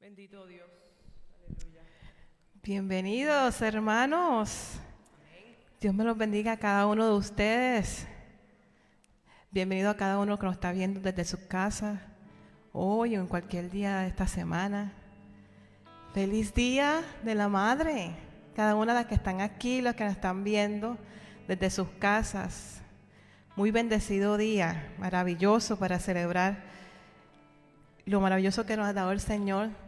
Bendito Dios. Bienvenidos, hermanos. Dios me los bendiga a cada uno de ustedes. Bienvenido a cada uno que nos está viendo desde su casa, hoy o en cualquier día de esta semana. Feliz día de la madre. Cada una de las que están aquí, los que nos están viendo desde sus casas. Muy bendecido día, maravilloso para celebrar lo maravilloso que nos ha dado el Señor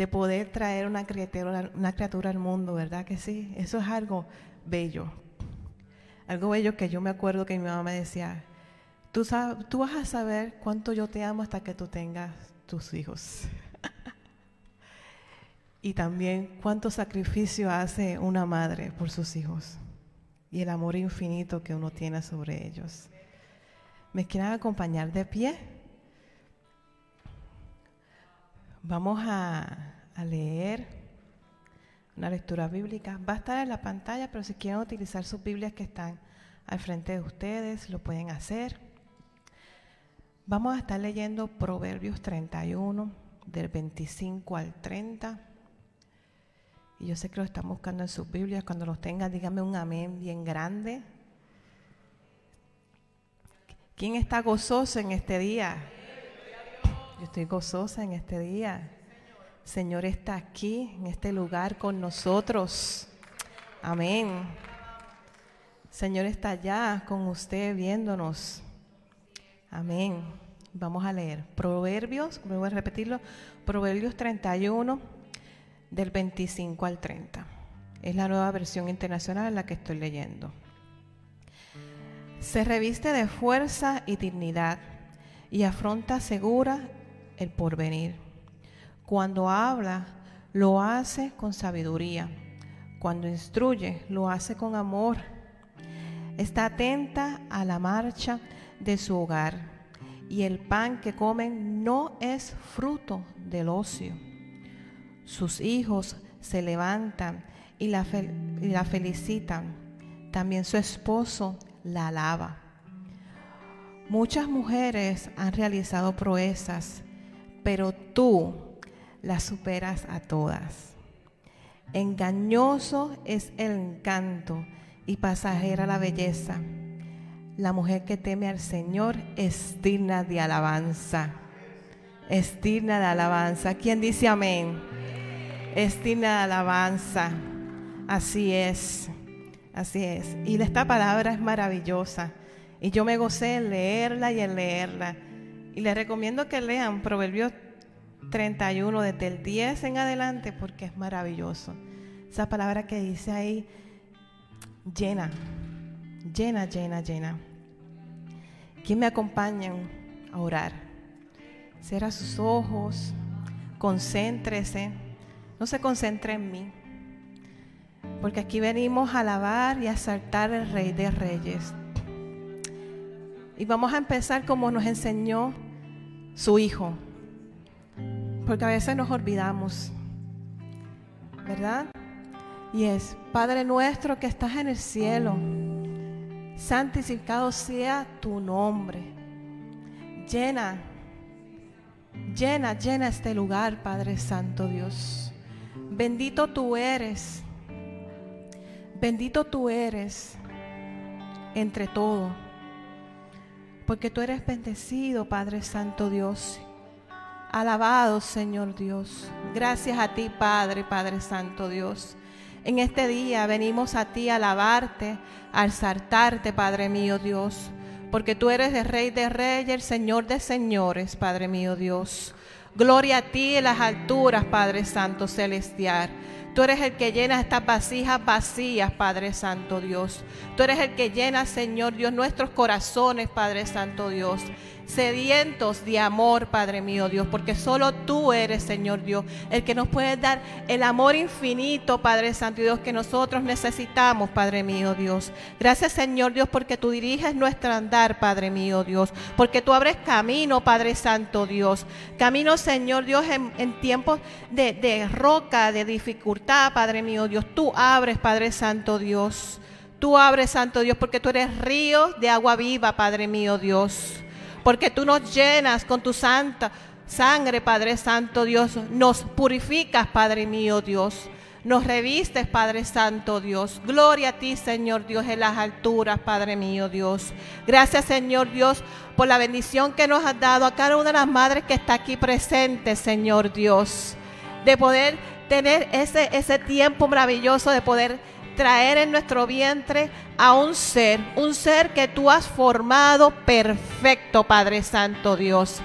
de poder traer una criatura, al mundo, ¿verdad que sí? Eso es algo bello. Algo bello que yo me acuerdo que mi mamá me decía, tú, sabes, vas a saber cuánto yo te amo hasta que tú tengas tus hijos. y también cuánto sacrificio hace una madre por sus hijos y el amor infinito que uno tiene sobre ellos. ¿Me quieren acompañar de pie? Vamos a, leer una lectura bíblica. Va a estar en la pantalla, pero si quieren utilizar sus Biblias que están al frente de ustedes, lo pueden hacer. Vamos a estar leyendo Proverbios 31, del 25 al 30. Y yo sé que lo están buscando en sus Biblias. Cuando los tengan, díganme un amén bien grande. ¿Quién está gozoso en este día? Yo estoy gozosa en este día. Señor está aquí, en este lugar con nosotros. Amén. Señor está allá con usted viéndonos. Amén. Vamos a leer. Proverbios, voy a repetirlo. Proverbios 31, del 25 al 30. Es la nueva versión internacional en la que estoy leyendo. Se reviste de fuerza y dignidad y afronta segura el porvenir. Cuando habla, lo hace con sabiduría. Cuando instruye, lo hace con amor. Está atenta a la marcha de su hogar y el pan que comen no es fruto del ocio. Sus hijos se levantan y la, y la felicitan. También su esposo la alaba. Muchas mujeres han realizado proezas, pero tú las superas a todas. Engañoso es el encanto y pasajera la belleza. La mujer que teme al Señor es digna de alabanza. Es digna de alabanza. ¿Quién dice amén? Es digna de alabanza. Así es. Así es. Y esta palabra es maravillosa. Y yo me gocé en leerla y en leerla. Y les recomiendo que lean Proverbios 31 desde el 10 en adelante porque es maravilloso. Esa palabra que dice ahí, llena, llena, llena, llena. ¿Quién me acompaña a orar? Cierra sus ojos, concéntrese, no se concentre en mí, porque aquí venimos a alabar y a saltar el Rey de Reyes. Y vamos a empezar como nos enseñó su Hijo. Porque a veces nos olvidamos. ¿Verdad? Y es, Padre nuestro que estás en el cielo, santificado sea tu nombre. Llena, llena, llena este lugar, Padre Santo Dios. Bendito tú eres. Bendito tú eres entre todo porque tú eres bendecido, Padre Santo Dios. Alabado, Señor Dios. Gracias a ti, Padre, Padre Santo Dios. En este día venimos a ti a alabarte, a exaltarte, Padre mío Dios, porque tú eres el Rey de Reyes, el Señor de Señores, Padre mío Dios. Gloria a ti en las alturas, Padre Santo Celestial. Tú eres el que llena estas vasijas vacías, Padre Santo Dios. Tú eres el que llena, Señor Dios, nuestros corazones, Padre Santo Dios sedientos de amor, Padre mío Dios, porque solo tú eres, Señor Dios, el que nos puede dar el amor infinito, Padre Santo Dios, que nosotros necesitamos, Padre mío Dios. Gracias, Señor Dios, porque tú diriges nuestro andar, Padre mío Dios, porque tú abres camino, Padre Santo Dios. Camino, Señor Dios, en, tiempos de, de roca, de dificultad, Padre mío Dios. Tú abres, Padre Santo Dios. Tú abres, Santo Dios, porque tú eres río de agua viva, Padre mío Dios porque tú nos llenas con tu santa sangre, Padre Santo Dios. Nos purificas, Padre mío Dios. Nos revistes, Padre Santo Dios. Gloria a ti, Señor Dios, en las alturas, Padre mío Dios. Gracias, Señor Dios, por la bendición que nos has dado a cada una de las madres que está aquí presente, Señor Dios. De poder tener ese, ese tiempo maravilloso, de poder traer en nuestro vientre a un ser, un ser que tú has formado perfecto, Padre Santo Dios.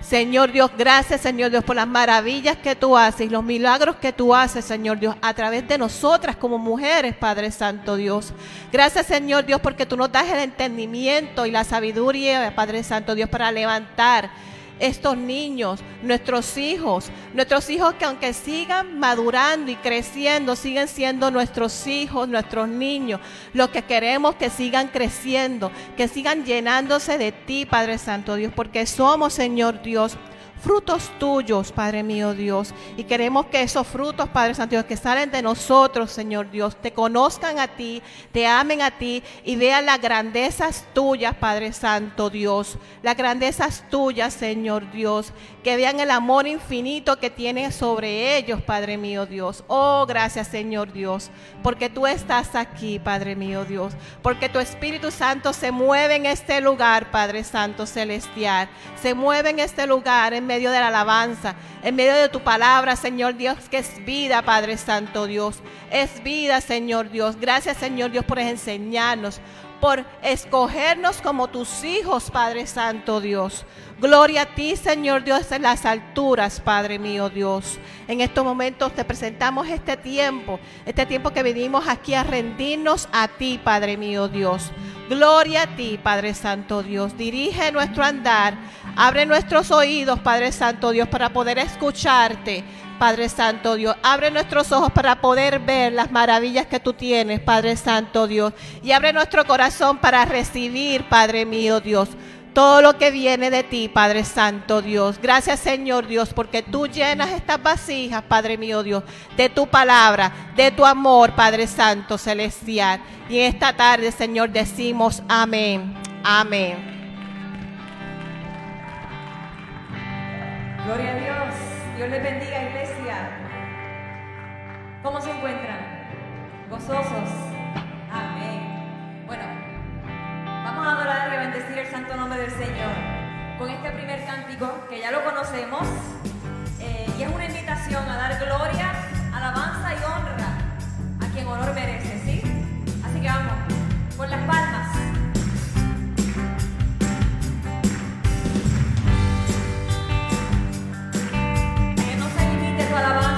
Señor Dios, gracias Señor Dios por las maravillas que tú haces los milagros que tú haces, Señor Dios, a través de nosotras como mujeres, Padre Santo Dios. Gracias Señor Dios porque tú nos das el entendimiento y la sabiduría, Padre Santo Dios, para levantar estos niños, nuestros hijos, nuestros hijos que aunque sigan madurando y creciendo, siguen siendo nuestros hijos, nuestros niños, lo que queremos que sigan creciendo, que sigan llenándose de ti, Padre Santo Dios, porque somos, Señor Dios, frutos tuyos, Padre mío Dios. Y queremos que esos frutos, Padre Santo Dios, que salen de nosotros, Señor Dios, te conozcan a ti, te amen a ti y vean las grandezas tuyas, Padre Santo Dios. Las grandezas tuyas, Señor Dios. Que vean el amor infinito que tienes sobre ellos, Padre mío Dios. Oh, gracias, Señor Dios, porque tú estás aquí, Padre mío Dios. Porque tu Espíritu Santo se mueve en este lugar, Padre Santo Celestial. Se mueve en este lugar en medio de la alabanza, en medio de tu palabra, Señor Dios, que es vida, Padre Santo Dios. Es vida, Señor Dios. Gracias, Señor Dios, por enseñarnos, por escogernos como tus hijos, Padre Santo Dios. Gloria a ti, Señor Dios, en las alturas, Padre mío Dios. En estos momentos te presentamos este tiempo, este tiempo que venimos aquí a rendirnos a ti, Padre mío Dios. Gloria a ti, Padre Santo Dios. Dirige nuestro andar. Abre nuestros oídos, Padre Santo Dios, para poder escucharte Padre Santo Dios. Abre nuestros ojos para poder ver las maravillas que tú tienes, Padre Santo Dios. Y abre nuestro corazón para recibir, Padre mío Dios todo lo que viene de ti, Padre Santo Dios. Gracias, Señor Dios, porque tú llenas estas vasijas, Padre mío Dios, de tu palabra, de tu amor, Padre Santo Celestial. Y en esta tarde, Señor, decimos amén. Amén. Gloria a Dios. Dios les bendiga, iglesia. ¿Cómo se encuentran? Gozosos. Amén. Bueno, vamos a adorar y a bendecir el santo nombre del Señor con este primer cántico que ya lo conocemos eh, y es una invitación a dar gloria, alabanza y honra a quien honor merece, ¿sí? Así que vamos, con las palmas. 사람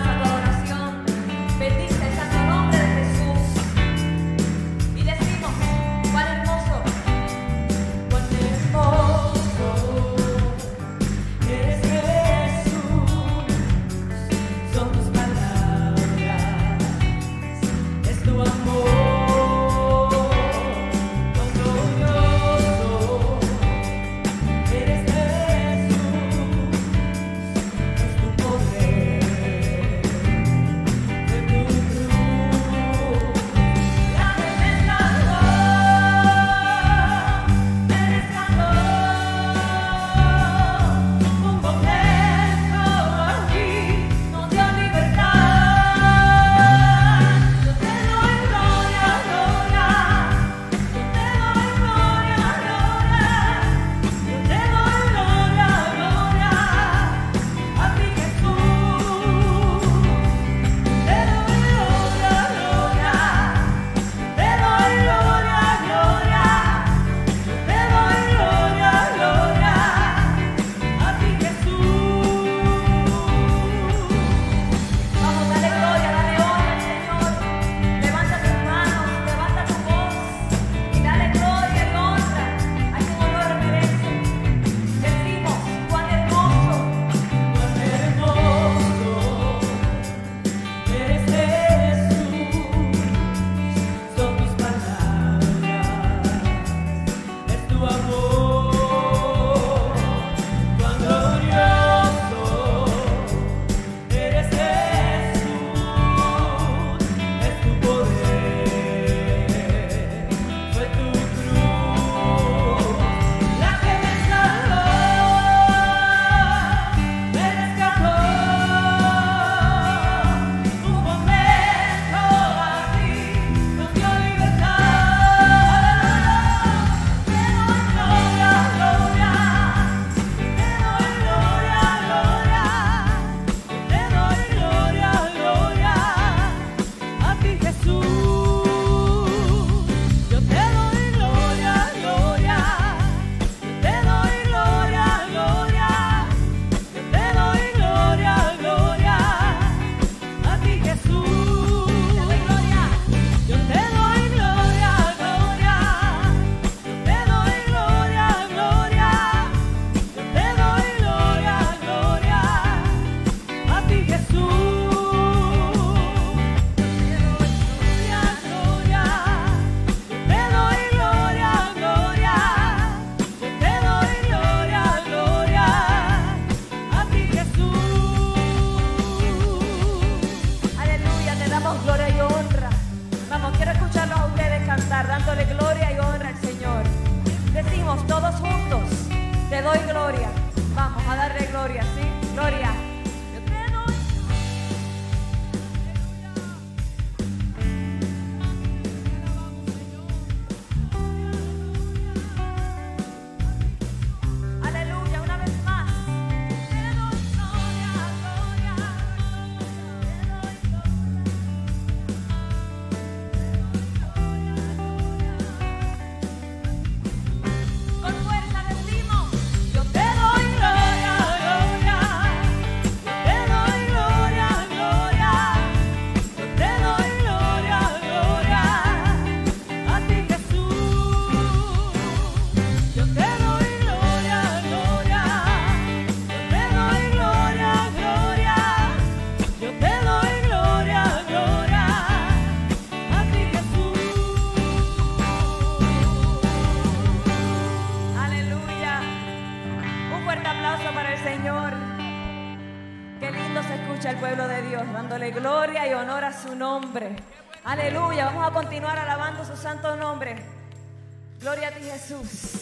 Gloria a ti Jesús.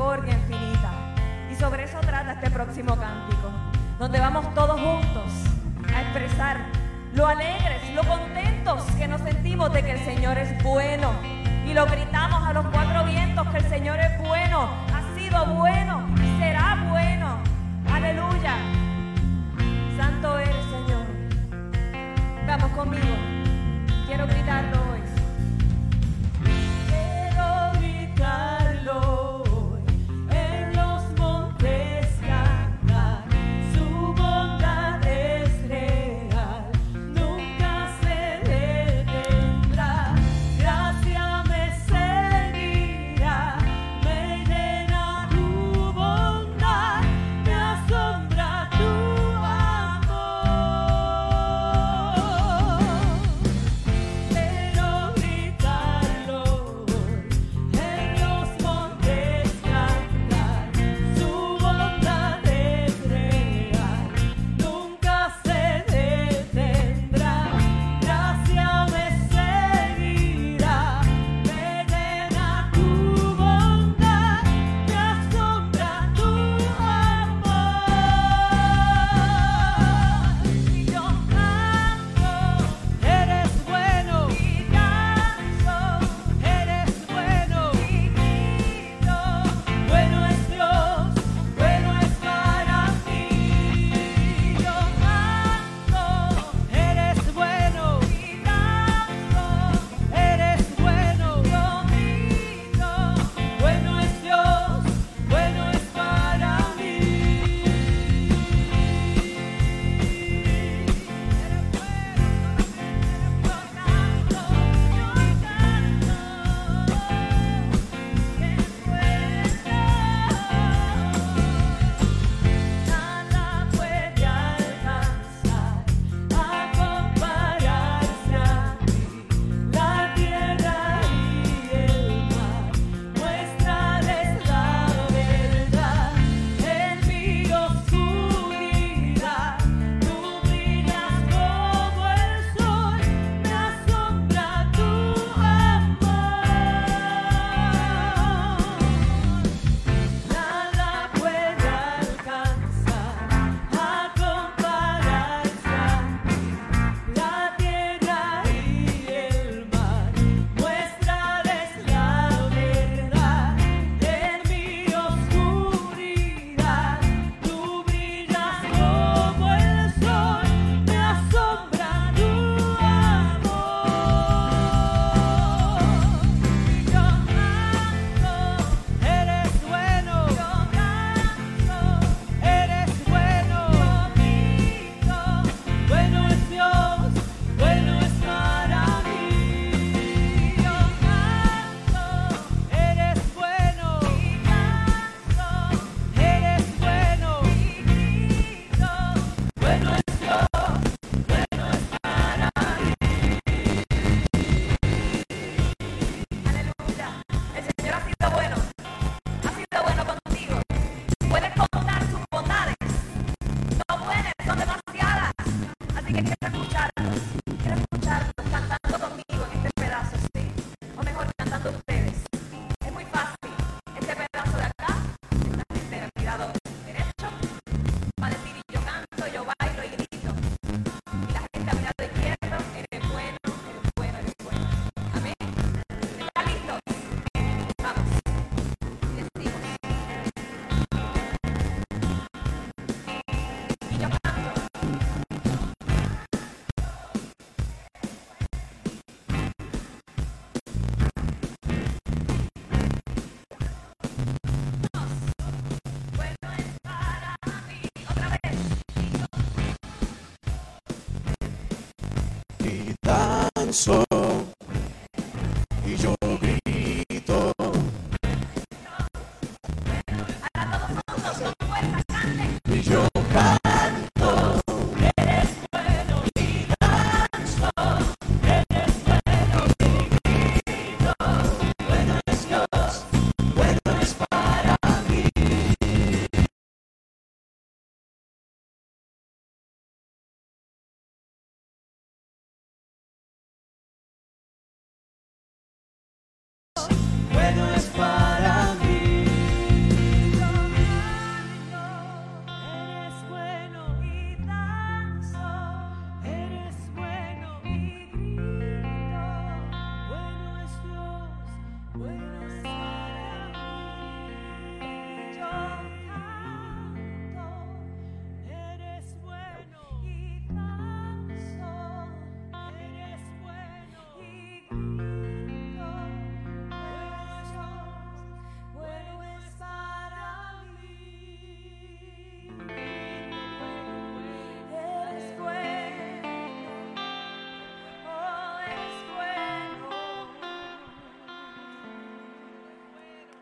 Esa so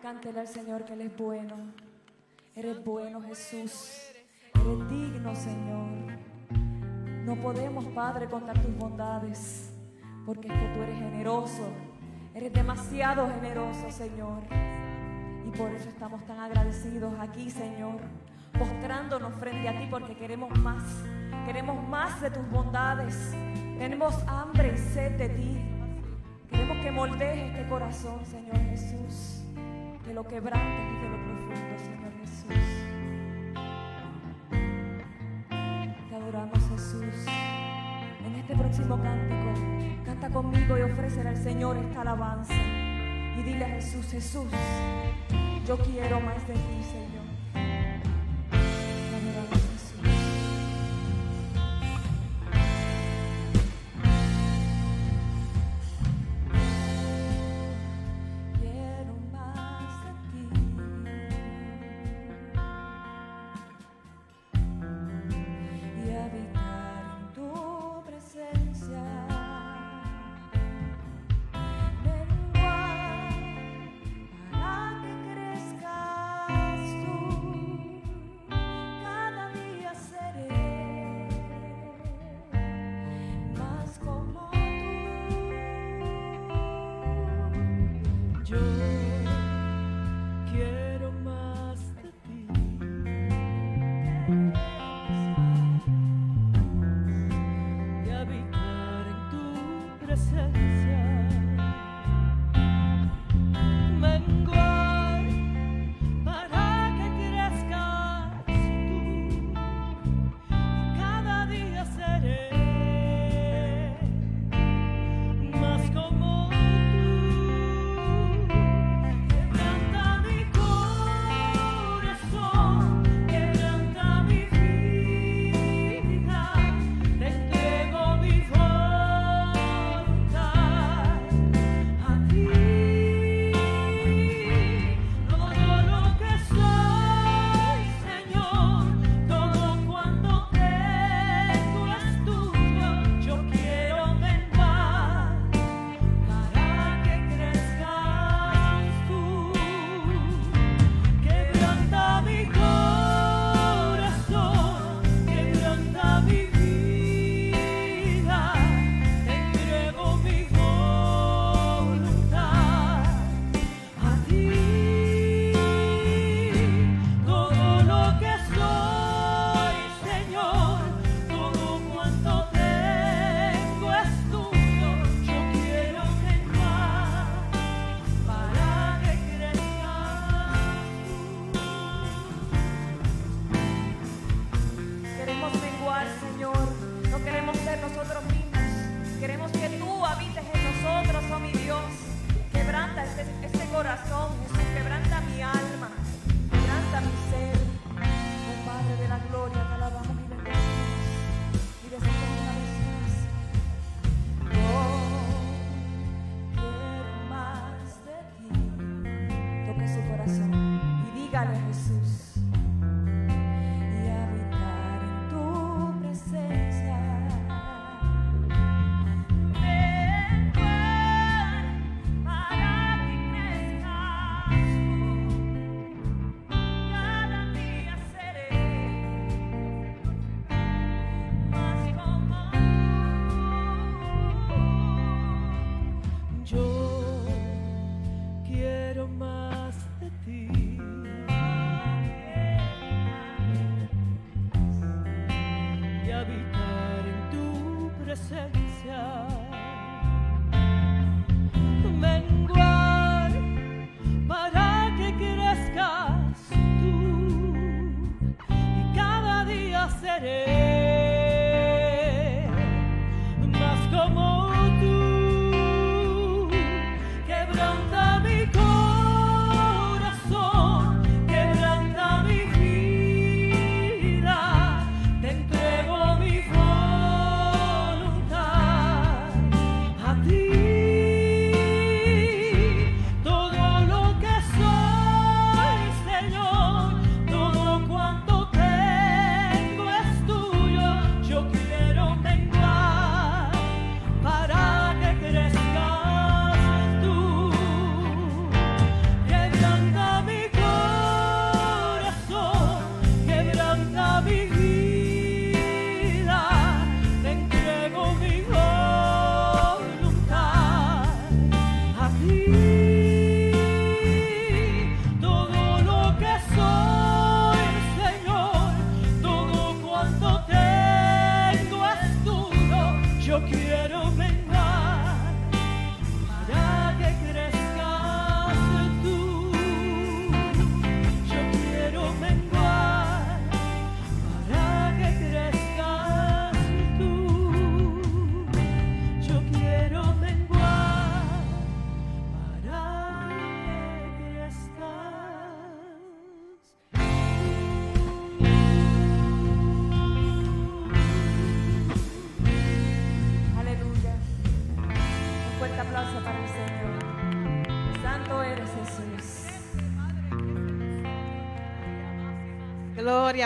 Cántele al Señor que Él es bueno. Eres bueno, Jesús. Eres digno, Señor. No podemos, Padre, contar tus bondades, porque es que tú eres generoso. Eres demasiado generoso, Señor. Y por eso estamos tan agradecidos aquí, Señor, postrándonos frente a ti, porque queremos más. Queremos más de tus bondades. Tenemos hambre y sed de ti. Queremos que moldees este corazón, Señor Jesús de lo quebrante y de lo profundo, Señor Jesús. Te adoramos, Jesús. En este próximo cántico, canta conmigo y ofrecerá al Señor esta alabanza. Y dile a Jesús, Jesús, yo quiero más de ti, Señor.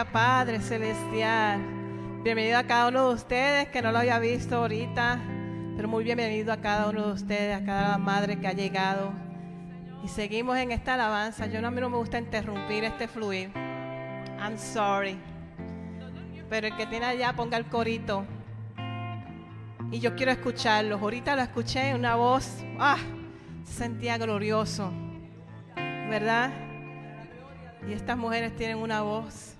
Padre Celestial. Bienvenido a cada uno de ustedes que no lo había visto ahorita, pero muy bienvenido a cada uno de ustedes, a cada madre que ha llegado. Y seguimos en esta alabanza. Yo no, a mí no me gusta interrumpir este fluir. I'm sorry. Pero el que tiene allá ponga el corito. Y yo quiero escucharlos. Ahorita lo escuché, una voz, ah, se sentía glorioso. ¿Verdad? Y estas mujeres tienen una voz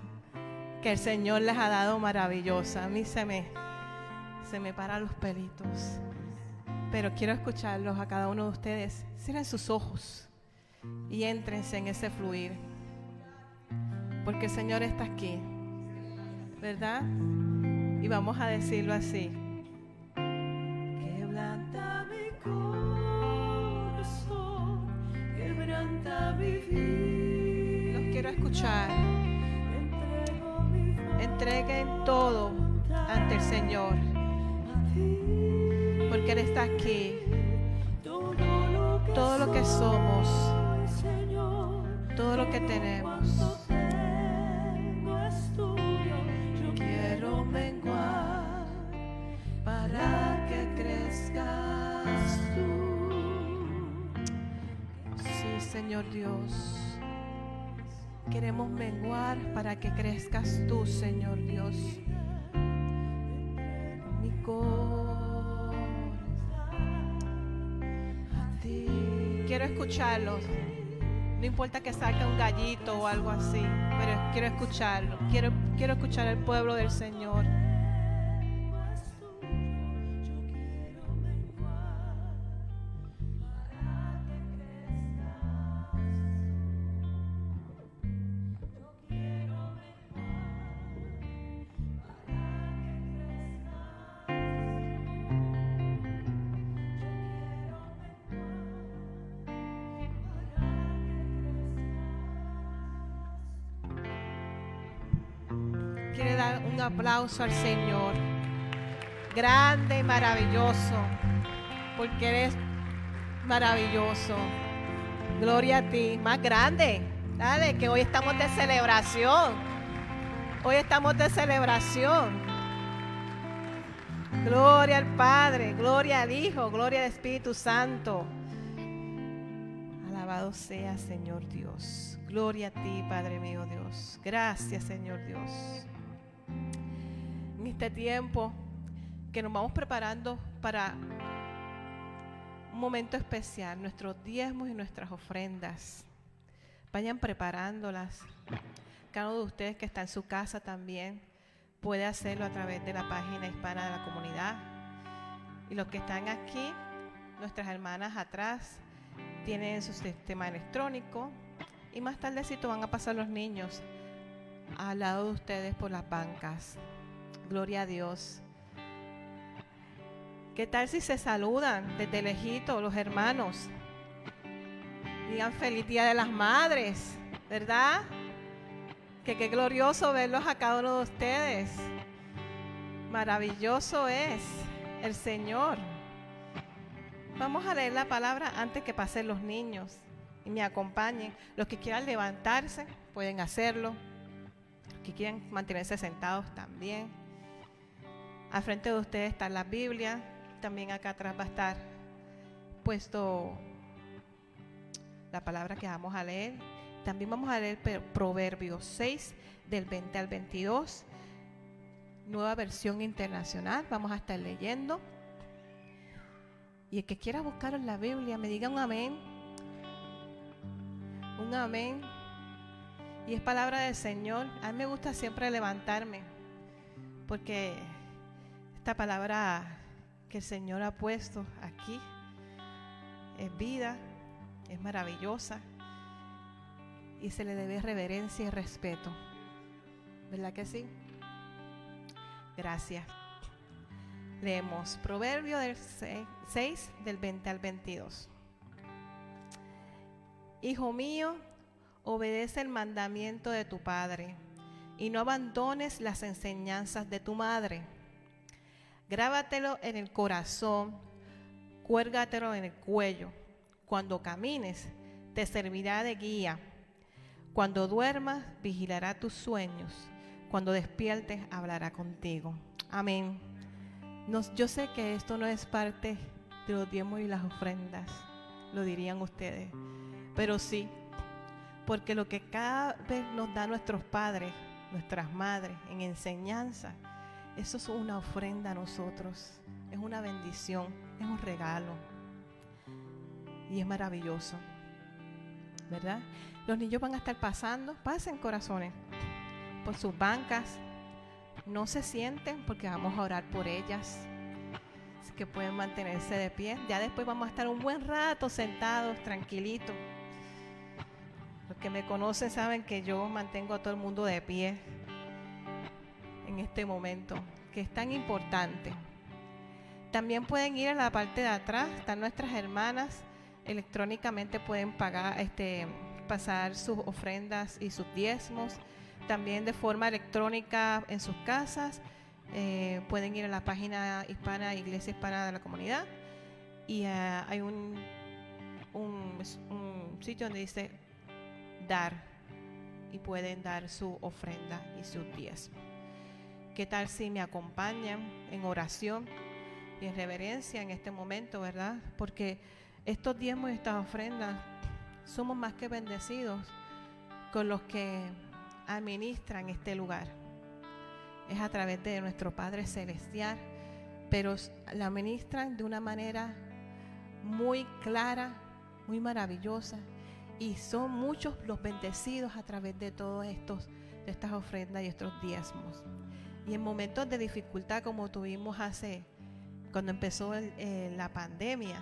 que el Señor les ha dado maravillosa. A mí se me, se me paran los pelitos. Pero quiero escucharlos a cada uno de ustedes. Cierren sus ojos y éntrense en ese fluir. Porque el Señor está aquí. ¿Verdad? Y vamos a decirlo así. Quebranta mi corazón, quebranta mi vida. Los quiero escuchar. Entreguen todo ante el Señor. Porque Él está aquí. todo lo que somos, todo lo que tenemos. Quiero menguar para que crezcas tú. Sí, Señor Dios. Queremos menguar para que crezcas tú, Señor Dios. Mi corazón a ti. Quiero escucharlos. No importa que salga un gallito o algo así, pero quiero escucharlo. Quiero, quiero escuchar al pueblo del Señor. Aplauso al Señor. Grande y maravilloso. Porque eres maravilloso. Gloria a ti. Más grande. Dale, que hoy estamos de celebración. Hoy estamos de celebración. Gloria al Padre, gloria al Hijo, gloria al Espíritu Santo. Alabado sea Señor Dios. Gloria a ti, Padre mío Dios. Gracias, Señor Dios. En este tiempo que nos vamos preparando para un momento especial, nuestros diezmos y nuestras ofrendas. Vayan preparándolas. Cada uno de ustedes que está en su casa también puede hacerlo a través de la página hispana de la comunidad. Y los que están aquí, nuestras hermanas atrás, tienen su sistema electrónico. Y más tardecito van a pasar los niños al lado de ustedes por las bancas. Gloria a Dios. ¿Qué tal si se saludan desde lejito los hermanos? Digan feliz día de las madres, ¿verdad? Que qué glorioso verlos a cada uno de ustedes. Maravilloso es el Señor. Vamos a leer la palabra antes que pasen los niños y me acompañen. Los que quieran levantarse pueden hacerlo. Los que quieran mantenerse sentados también. Al frente de ustedes está la Biblia. También acá atrás va a estar puesto la palabra que vamos a leer. También vamos a leer Proverbios 6 del 20 al 22. Nueva versión internacional. Vamos a estar leyendo. Y el que quiera buscar en la Biblia, me diga un amén. Un amén. Y es palabra del Señor. A mí me gusta siempre levantarme. Porque esta palabra que el Señor ha puesto aquí es vida, es maravillosa. Y se le debe reverencia y respeto. ¿Verdad que sí? Gracias. Leemos Proverbio del 6, del 20 al 22. Hijo mío, obedece el mandamiento de tu padre y no abandones las enseñanzas de tu madre. Grábatelo en el corazón, cuérgatelo en el cuello. Cuando camines, te servirá de guía. Cuando duermas, vigilará tus sueños. Cuando despiertes, hablará contigo. Amén. Nos- yo sé que esto no es parte de los diezmos y las ofrendas, lo dirían ustedes, pero sí, porque lo que cada vez nos da nuestros padres, nuestras madres en enseñanza, eso es una ofrenda a nosotros, es una bendición, es un regalo y es maravilloso, ¿verdad? Los niños van a estar pasando, pasen corazones, por sus bancas, no se sienten porque vamos a orar por ellas, así que pueden mantenerse de pie. Ya después vamos a estar un buen rato sentados, tranquilitos. Los que me conocen saben que yo mantengo a todo el mundo de pie en este momento, que es tan importante. También pueden ir a la parte de atrás, están nuestras hermanas, electrónicamente pueden pagar, este, pasar sus ofrendas y sus diezmos. También de forma electrónica en sus casas. eh, pueden ir a la página hispana, Iglesia Hispana de la Comunidad. Y ah, hay un, un, un sitio donde dice dar. Y pueden dar su ofrenda y sus diezmos. ¿Qué tal si me acompañan en oración y en reverencia en este momento, verdad? Porque estos diezmos y estas ofrendas somos más que bendecidos con los que administran este lugar. Es a través de nuestro Padre Celestial, pero la administran de una manera muy clara, muy maravillosa, y son muchos los bendecidos a través de todos estos, de estas ofrendas y estos diezmos. Y en momentos de dificultad como tuvimos hace, cuando empezó el- eh, la pandemia,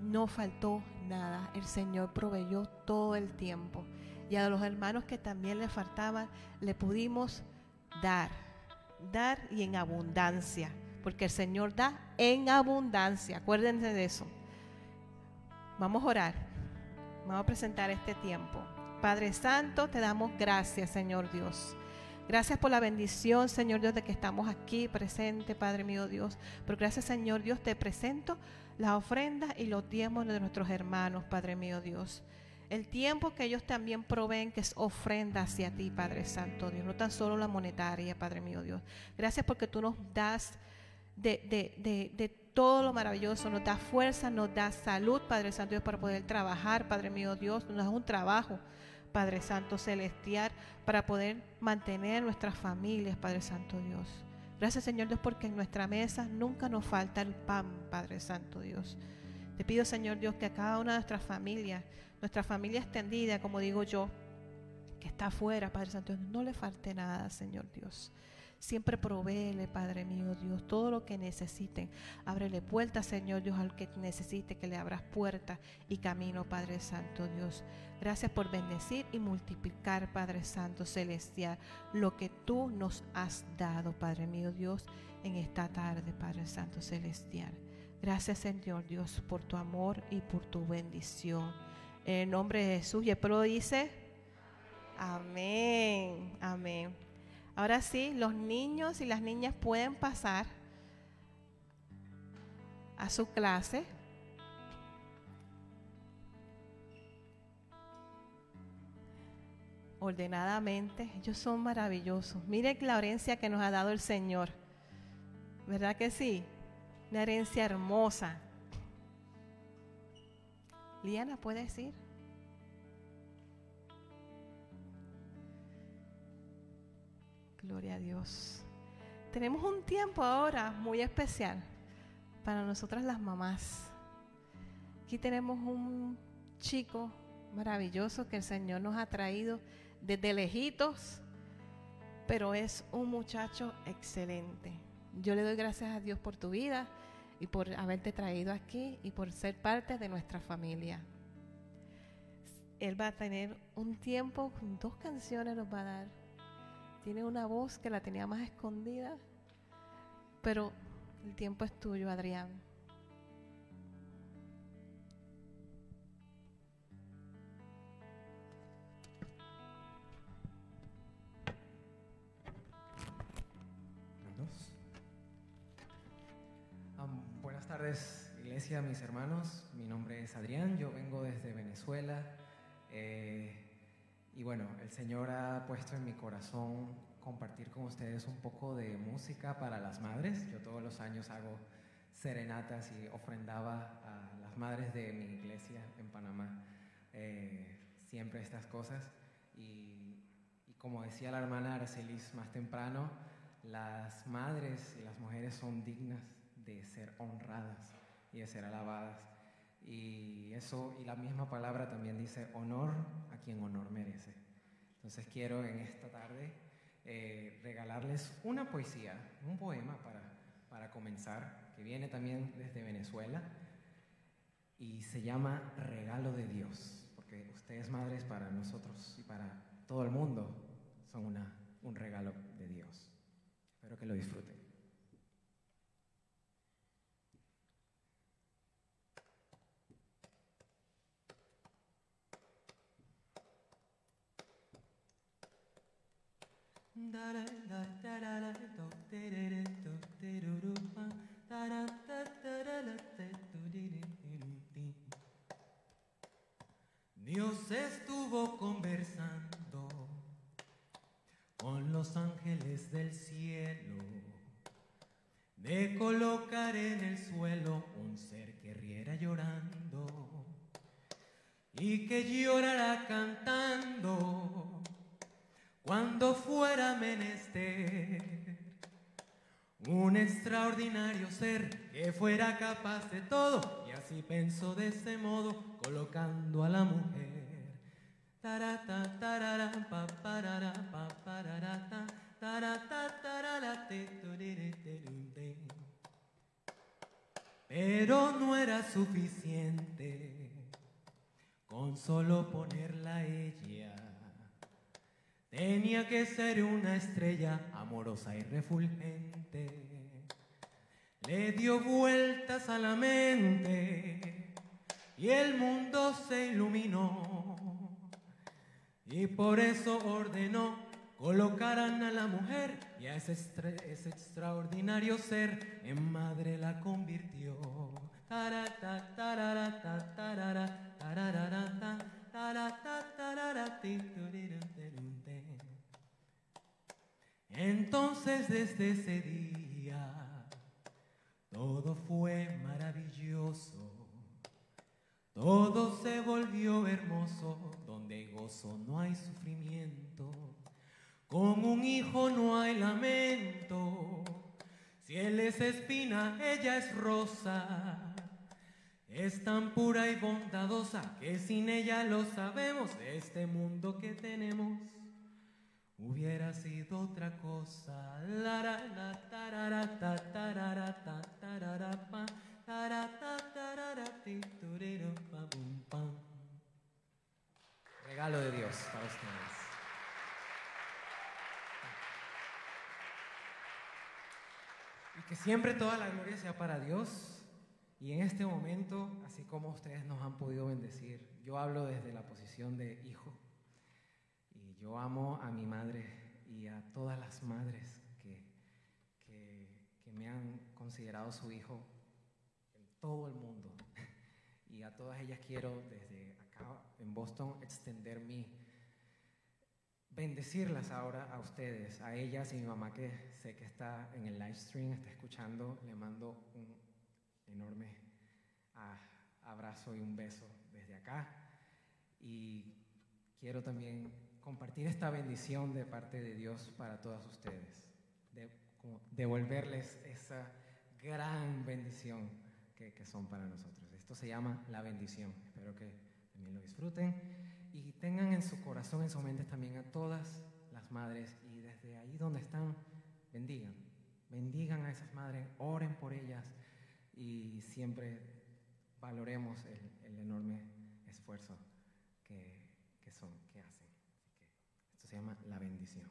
no faltó nada. El Señor proveyó todo el tiempo. Y a los hermanos que también le faltaban, le pudimos dar, dar y en abundancia, porque el Señor da en abundancia. Acuérdense de eso. Vamos a orar. Vamos a presentar este tiempo. Padre Santo, te damos gracias, Señor Dios. Gracias por la bendición, Señor Dios, de que estamos aquí presente, Padre mío Dios. Pero gracias, Señor Dios, te presento las ofrendas y los diezmos de nuestros hermanos, Padre mío Dios. El tiempo que ellos también proveen, que es ofrenda hacia ti, Padre Santo Dios, no tan solo la monetaria, Padre mío Dios. Gracias porque tú nos das de, de, de, de todo lo maravilloso, nos das fuerza, nos das salud, Padre Santo Dios, para poder trabajar, Padre mío Dios, nos das un trabajo, Padre Santo Celestial, para poder mantener nuestras familias, Padre Santo Dios. Gracias, Señor Dios, porque en nuestra mesa nunca nos falta el pan, Padre Santo Dios. Te pido, Señor Dios, que a cada una de nuestras familias, nuestra familia extendida, como digo yo, que está afuera, Padre Santo Dios, no le falte nada, Señor Dios. Siempre provéele, Padre mío, Dios, todo lo que necesiten. Ábrele puertas, Señor Dios, al que necesite, que le abras puertas y camino, Padre Santo Dios. Gracias por bendecir y multiplicar, Padre Santo Celestial, lo que tú nos has dado, Padre mío, Dios, en esta tarde, Padre Santo Celestial. Gracias, Señor Dios, por tu amor y por tu bendición. En el nombre de Jesús, y el pueblo dice, amén, amén. Ahora sí, los niños y las niñas pueden pasar a su clase. Ordenadamente, ellos son maravillosos. Miren la herencia que nos ha dado el Señor. ¿Verdad que sí? Una herencia hermosa. Liana, ¿puedes ir? Gloria a Dios. Tenemos un tiempo ahora muy especial para nosotras las mamás. Aquí tenemos un chico maravilloso que el Señor nos ha traído desde lejitos, pero es un muchacho excelente. Yo le doy gracias a Dios por tu vida y por haberte traído aquí y por ser parte de nuestra familia. Él va a tener un tiempo, dos canciones nos va a dar. Tiene una voz que la tenía más escondida, pero el tiempo es tuyo, Adrián. Tardes, iglesia, mis hermanos. Mi nombre es Adrián, yo vengo desde Venezuela. eh, y bueno, el Señor ha puesto en mi corazón compartir con ustedes un poco de música para las madres. Yo todos los años hago serenatas y ofrendaba a las madres de mi iglesia en Panamá eh, siempre estas cosas. Y, y como decía la hermana Arcelis más temprano, las madres y las mujeres son dignas de ser honradas y de ser alabadas. Y eso, y la misma palabra también dice honor a quien honor merece. Entonces quiero en esta tarde eh, regalarles una poesía, un poema para, para comenzar, que viene también desde Venezuela y se llama Regalo de Dios, porque ustedes madres para nosotros y para todo el mundo son una, un regalo de Dios. Espero que lo disfruten. Dios estuvo conversando con los ángeles del cielo. De colocar en el suelo un ser que riera llorando y que llorará cantando cuando fuera menester un extraordinario ser que fuera capaz de todo y así pensó de ese modo colocando a la mujer Tarata, tarara, pa, parara, pa, parara, ta, tarata, tarara, te. Pero no era suficiente con solo ponerla a ella. Tenía que ser una estrella amorosa y refulgente. Le dio vueltas a la mente y el mundo se iluminó. Y por eso ordenó colocaran a la mujer y a ese, extraordinario ser en madre la convirtió. Desde ese día todo fue maravilloso. Todo se volvió hermoso, donde gozo no hay sufrimiento, con un hijo no hay lamento. Si él es espina, ella es rosa. Es tan pura y bondadosa que sin ella lo sabemos, este mundo que tenemos hubiera sido otra cosa. Regalo de Dios para ustedes. Y que siempre toda la gloria sea para Dios. Y en este momento, así como ustedes nos han podido bendecir, yo hablo desde la posición de hijo. Yo amo a mi madre y a todas las madres que, que, que me han considerado su hijo en todo el mundo. Y a todas ellas quiero desde acá en Boston extender mi, bendecirlas ahora a ustedes, a ellas y mi mamá que sé que está en el live stream, está escuchando, le mando un enorme ah, abrazo y un beso desde acá. Y quiero también compartir esta bendición de parte de Dios para todas ustedes, devolverles esa gran bendición que, son para nosotros. Esto se llama la bendición. Espero que también lo disfruten y tengan en su corazón, en su mente también a todas las madres y desde ahí donde están, bendigan. Bendigan a esas madres, oren por ellas y siempre valoremos el, enorme esfuerzo que, son. Se llama la bendición.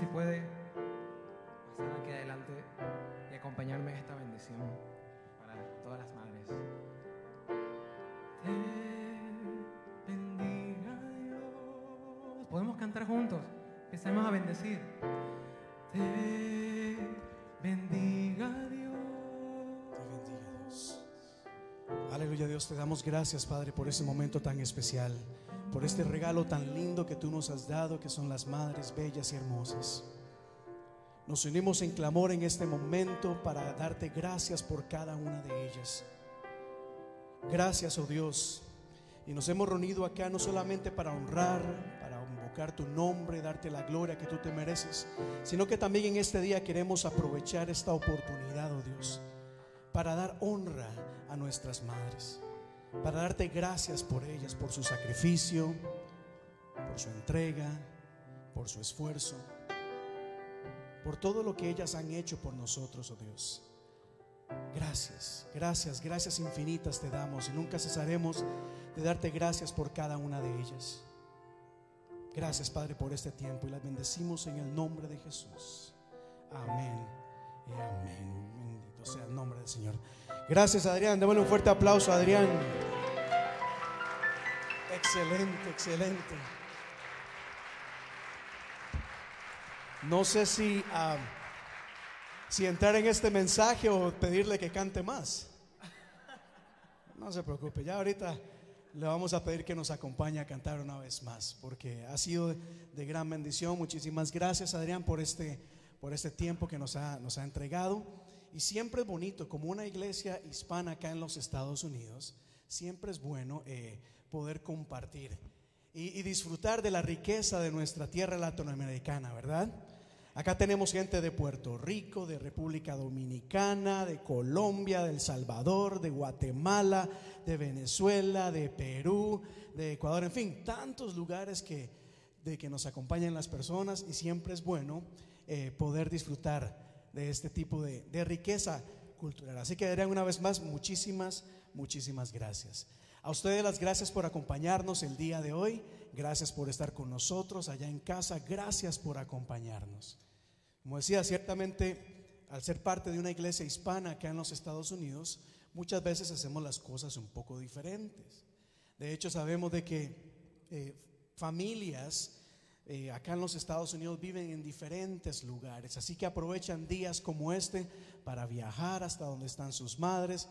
Si puede pasar aquí adelante y acompañarme en esta bendición para todas las madres. Te bendiga Dios. Podemos cantar juntos. Empecemos a bendecir. Te bendiga Dios. Te bendiga Dios. Aleluya Dios, te damos gracias Padre por ese momento tan especial, por este regalo tan lindo que tú nos has dado, que son las madres bellas y hermosas. Nos unimos en clamor en este momento para darte gracias por cada una de ellas. Gracias, oh Dios. Y nos hemos reunido acá no solamente para honrar, para invocar tu nombre, darte la gloria que tú te mereces, sino que también en este día queremos aprovechar esta oportunidad, oh Dios, para dar honra a nuestras madres, para darte gracias por ellas, por su sacrificio, por su entrega, por su esfuerzo, por todo lo que ellas han hecho por nosotros, oh Dios. Gracias, gracias, gracias infinitas te damos y nunca cesaremos de darte gracias por cada una de ellas. Gracias, Padre, por este tiempo y las bendecimos en el nombre de Jesús. Amén y amén. Bendito sea el nombre del Señor. Gracias, Adrián. Démosle un fuerte aplauso Adrián. Excelente, excelente. No sé si, ah, si entrar en este mensaje o pedirle que cante más. No se preocupe, ya ahorita le vamos a pedir que nos acompañe a cantar una vez más, porque ha sido de gran bendición. Muchísimas gracias, Adrián, por este, por este tiempo que nos ha, nos ha entregado. Y siempre es bonito, como una iglesia hispana acá en los Estados Unidos, siempre es bueno eh, poder compartir y, disfrutar de la riqueza de nuestra tierra latinoamericana, ¿verdad? Acá tenemos gente de Puerto Rico, de República Dominicana, de Colombia, de El Salvador, de Guatemala, de Venezuela, de Perú, de Ecuador, en fin, tantos lugares que, de que nos acompañan las personas y siempre es bueno eh, poder disfrutar de este tipo de, de riqueza cultural. Así que Adrián, una vez más, muchísimas, muchísimas gracias. A ustedes las gracias por acompañarnos el día de hoy. Gracias por estar con nosotros allá en casa. Gracias por acompañarnos. Como decía, ciertamente al ser parte de una iglesia hispana acá en los Estados Unidos, muchas veces hacemos las cosas un poco diferentes. De hecho, sabemos de que eh, familias eh, acá en los Estados Unidos viven en diferentes lugares, así que aprovechan días como este para viajar hasta donde están sus madres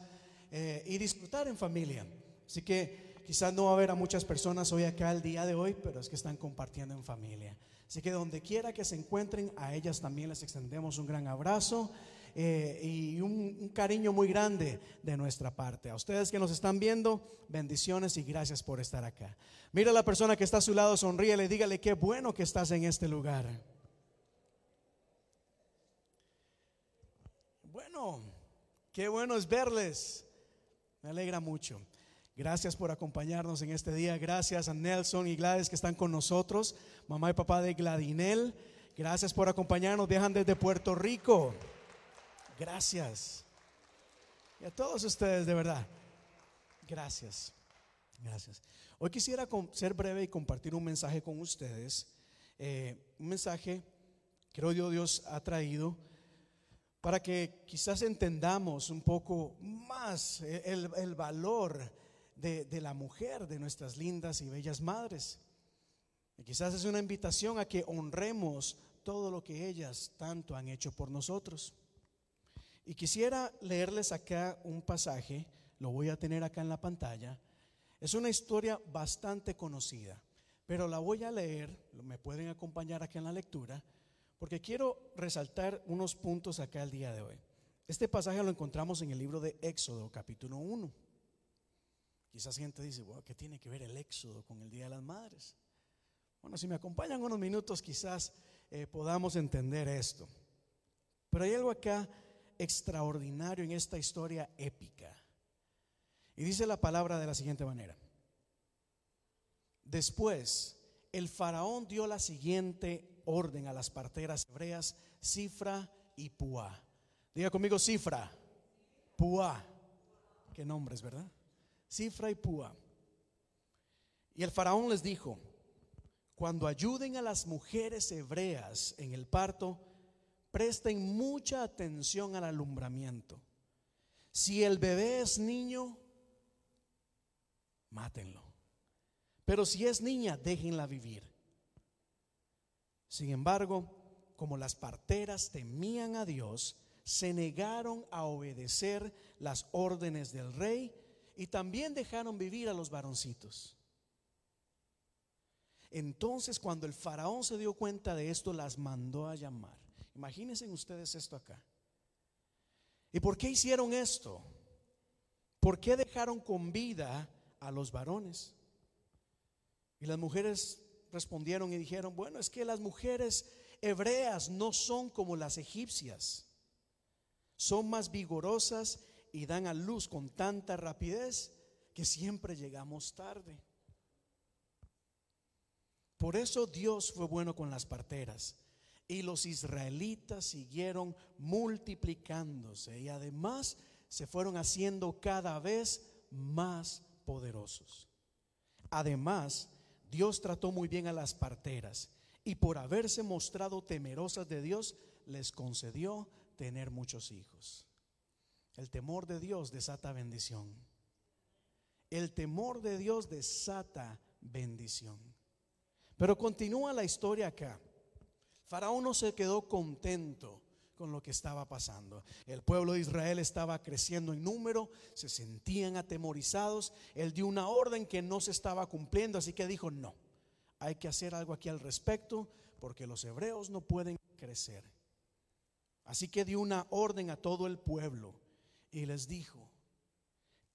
eh, y disfrutar en familia. Así que quizás no va a haber a muchas personas hoy acá el día de hoy, pero es que están compartiendo en familia. Así que donde quiera que se encuentren, a ellas también les extendemos un gran abrazo eh, y un, cariño muy grande de nuestra parte. A ustedes que nos están viendo, bendiciones y gracias por estar acá. Mira a la persona que está a su lado, sonríele, dígale qué bueno que estás en este lugar. Bueno, qué bueno es verles. Me alegra mucho. Gracias por acompañarnos en este día. Gracias a Nelson y Gladys que están con nosotros. Mamá y papá de Gladinel. Gracias por acompañarnos. Viajan desde Puerto Rico. Gracias. Y a todos ustedes, de verdad. Gracias. Gracias. Hoy quisiera ser breve y compartir un mensaje con ustedes. Eh, un mensaje, creo yo, Dios ha traído para que quizás entendamos un poco más el, el valor de, de la mujer, de nuestras lindas y bellas madres. Y quizás es una invitación a que honremos todo lo que ellas tanto han hecho por nosotros. Y quisiera leerles acá un pasaje, lo voy a tener acá en la pantalla. Es una historia bastante conocida, pero la voy a leer, me pueden acompañar acá en la lectura, porque quiero resaltar unos puntos acá el día de hoy. Este pasaje lo encontramos en el libro de Éxodo, capítulo 1. Quizás gente dice, ¿qué tiene que ver el Éxodo con el Día de las Madres? Bueno, si me acompañan unos minutos, quizás eh, podamos entender esto. Pero hay algo acá extraordinario en esta historia épica. Y dice la palabra de la siguiente manera. Después, el faraón dio la siguiente orden a las parteras hebreas, Cifra y Púa. Diga conmigo, Cifra, Púa. Qué nombres, ¿verdad? Cifra y Púa. Y el faraón les dijo, cuando ayuden a las mujeres hebreas en el parto, presten mucha atención al alumbramiento. Si el bebé es niño, mátenlo. Pero si es niña, déjenla vivir. Sin embargo, como las parteras temían a Dios, se negaron a obedecer las órdenes del rey y también dejaron vivir a los varoncitos. Entonces, cuando el faraón se dio cuenta de esto, las mandó a llamar. Imagínense ustedes esto acá. ¿Y por qué hicieron esto? ¿Por qué dejaron con vida a los varones? Y las mujeres respondieron y dijeron, bueno, es que las mujeres hebreas no son como las egipcias. Son más vigorosas y dan a luz con tanta rapidez que siempre llegamos tarde. Por eso Dios fue bueno con las parteras. Y los israelitas siguieron multiplicándose y además se fueron haciendo cada vez más poderosos. Además, Dios trató muy bien a las parteras y por haberse mostrado temerosas de Dios, les concedió tener muchos hijos. El temor de Dios desata bendición. El temor de Dios desata bendición. Pero continúa la historia acá. Faraón no se quedó contento con lo que estaba pasando. El pueblo de Israel estaba creciendo en número, se sentían atemorizados. Él dio una orden que no se estaba cumpliendo, así que dijo, no, hay que hacer algo aquí al respecto porque los hebreos no pueden crecer. Así que dio una orden a todo el pueblo y les dijo,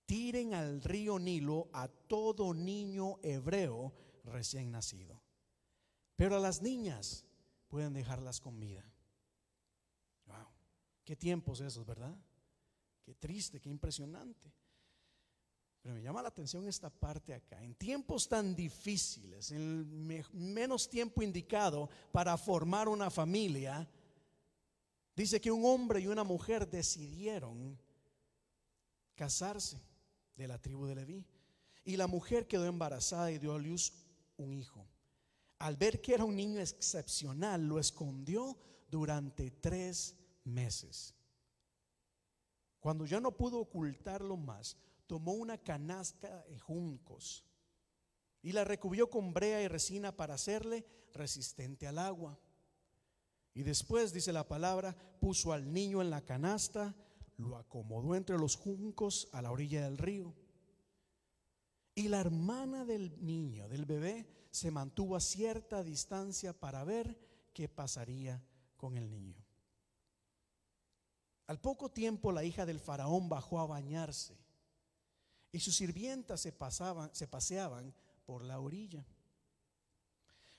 tiren al río Nilo a todo niño hebreo recién nacido. Pero a las niñas pueden dejarlas con vida. Wow, qué tiempos esos, ¿verdad? Qué triste, qué impresionante. Pero me llama la atención esta parte acá. En tiempos tan difíciles, en el me- menos tiempo indicado para formar una familia, dice que un hombre y una mujer decidieron casarse de la tribu de Leví. Y la mujer quedó embarazada y dio a luz un hijo. Al ver que era un niño excepcional, lo escondió durante tres meses. Cuando ya no pudo ocultarlo más, tomó una canasta de juncos y la recubrió con brea y resina para hacerle resistente al agua. Y después, dice la palabra, puso al niño en la canasta, lo acomodó entre los juncos a la orilla del río. Y la hermana del niño, del bebé, se mantuvo a cierta distancia para ver qué pasaría con el niño. Al poco tiempo la hija del faraón bajó a bañarse y sus sirvientas se, pasaban, se paseaban por la orilla.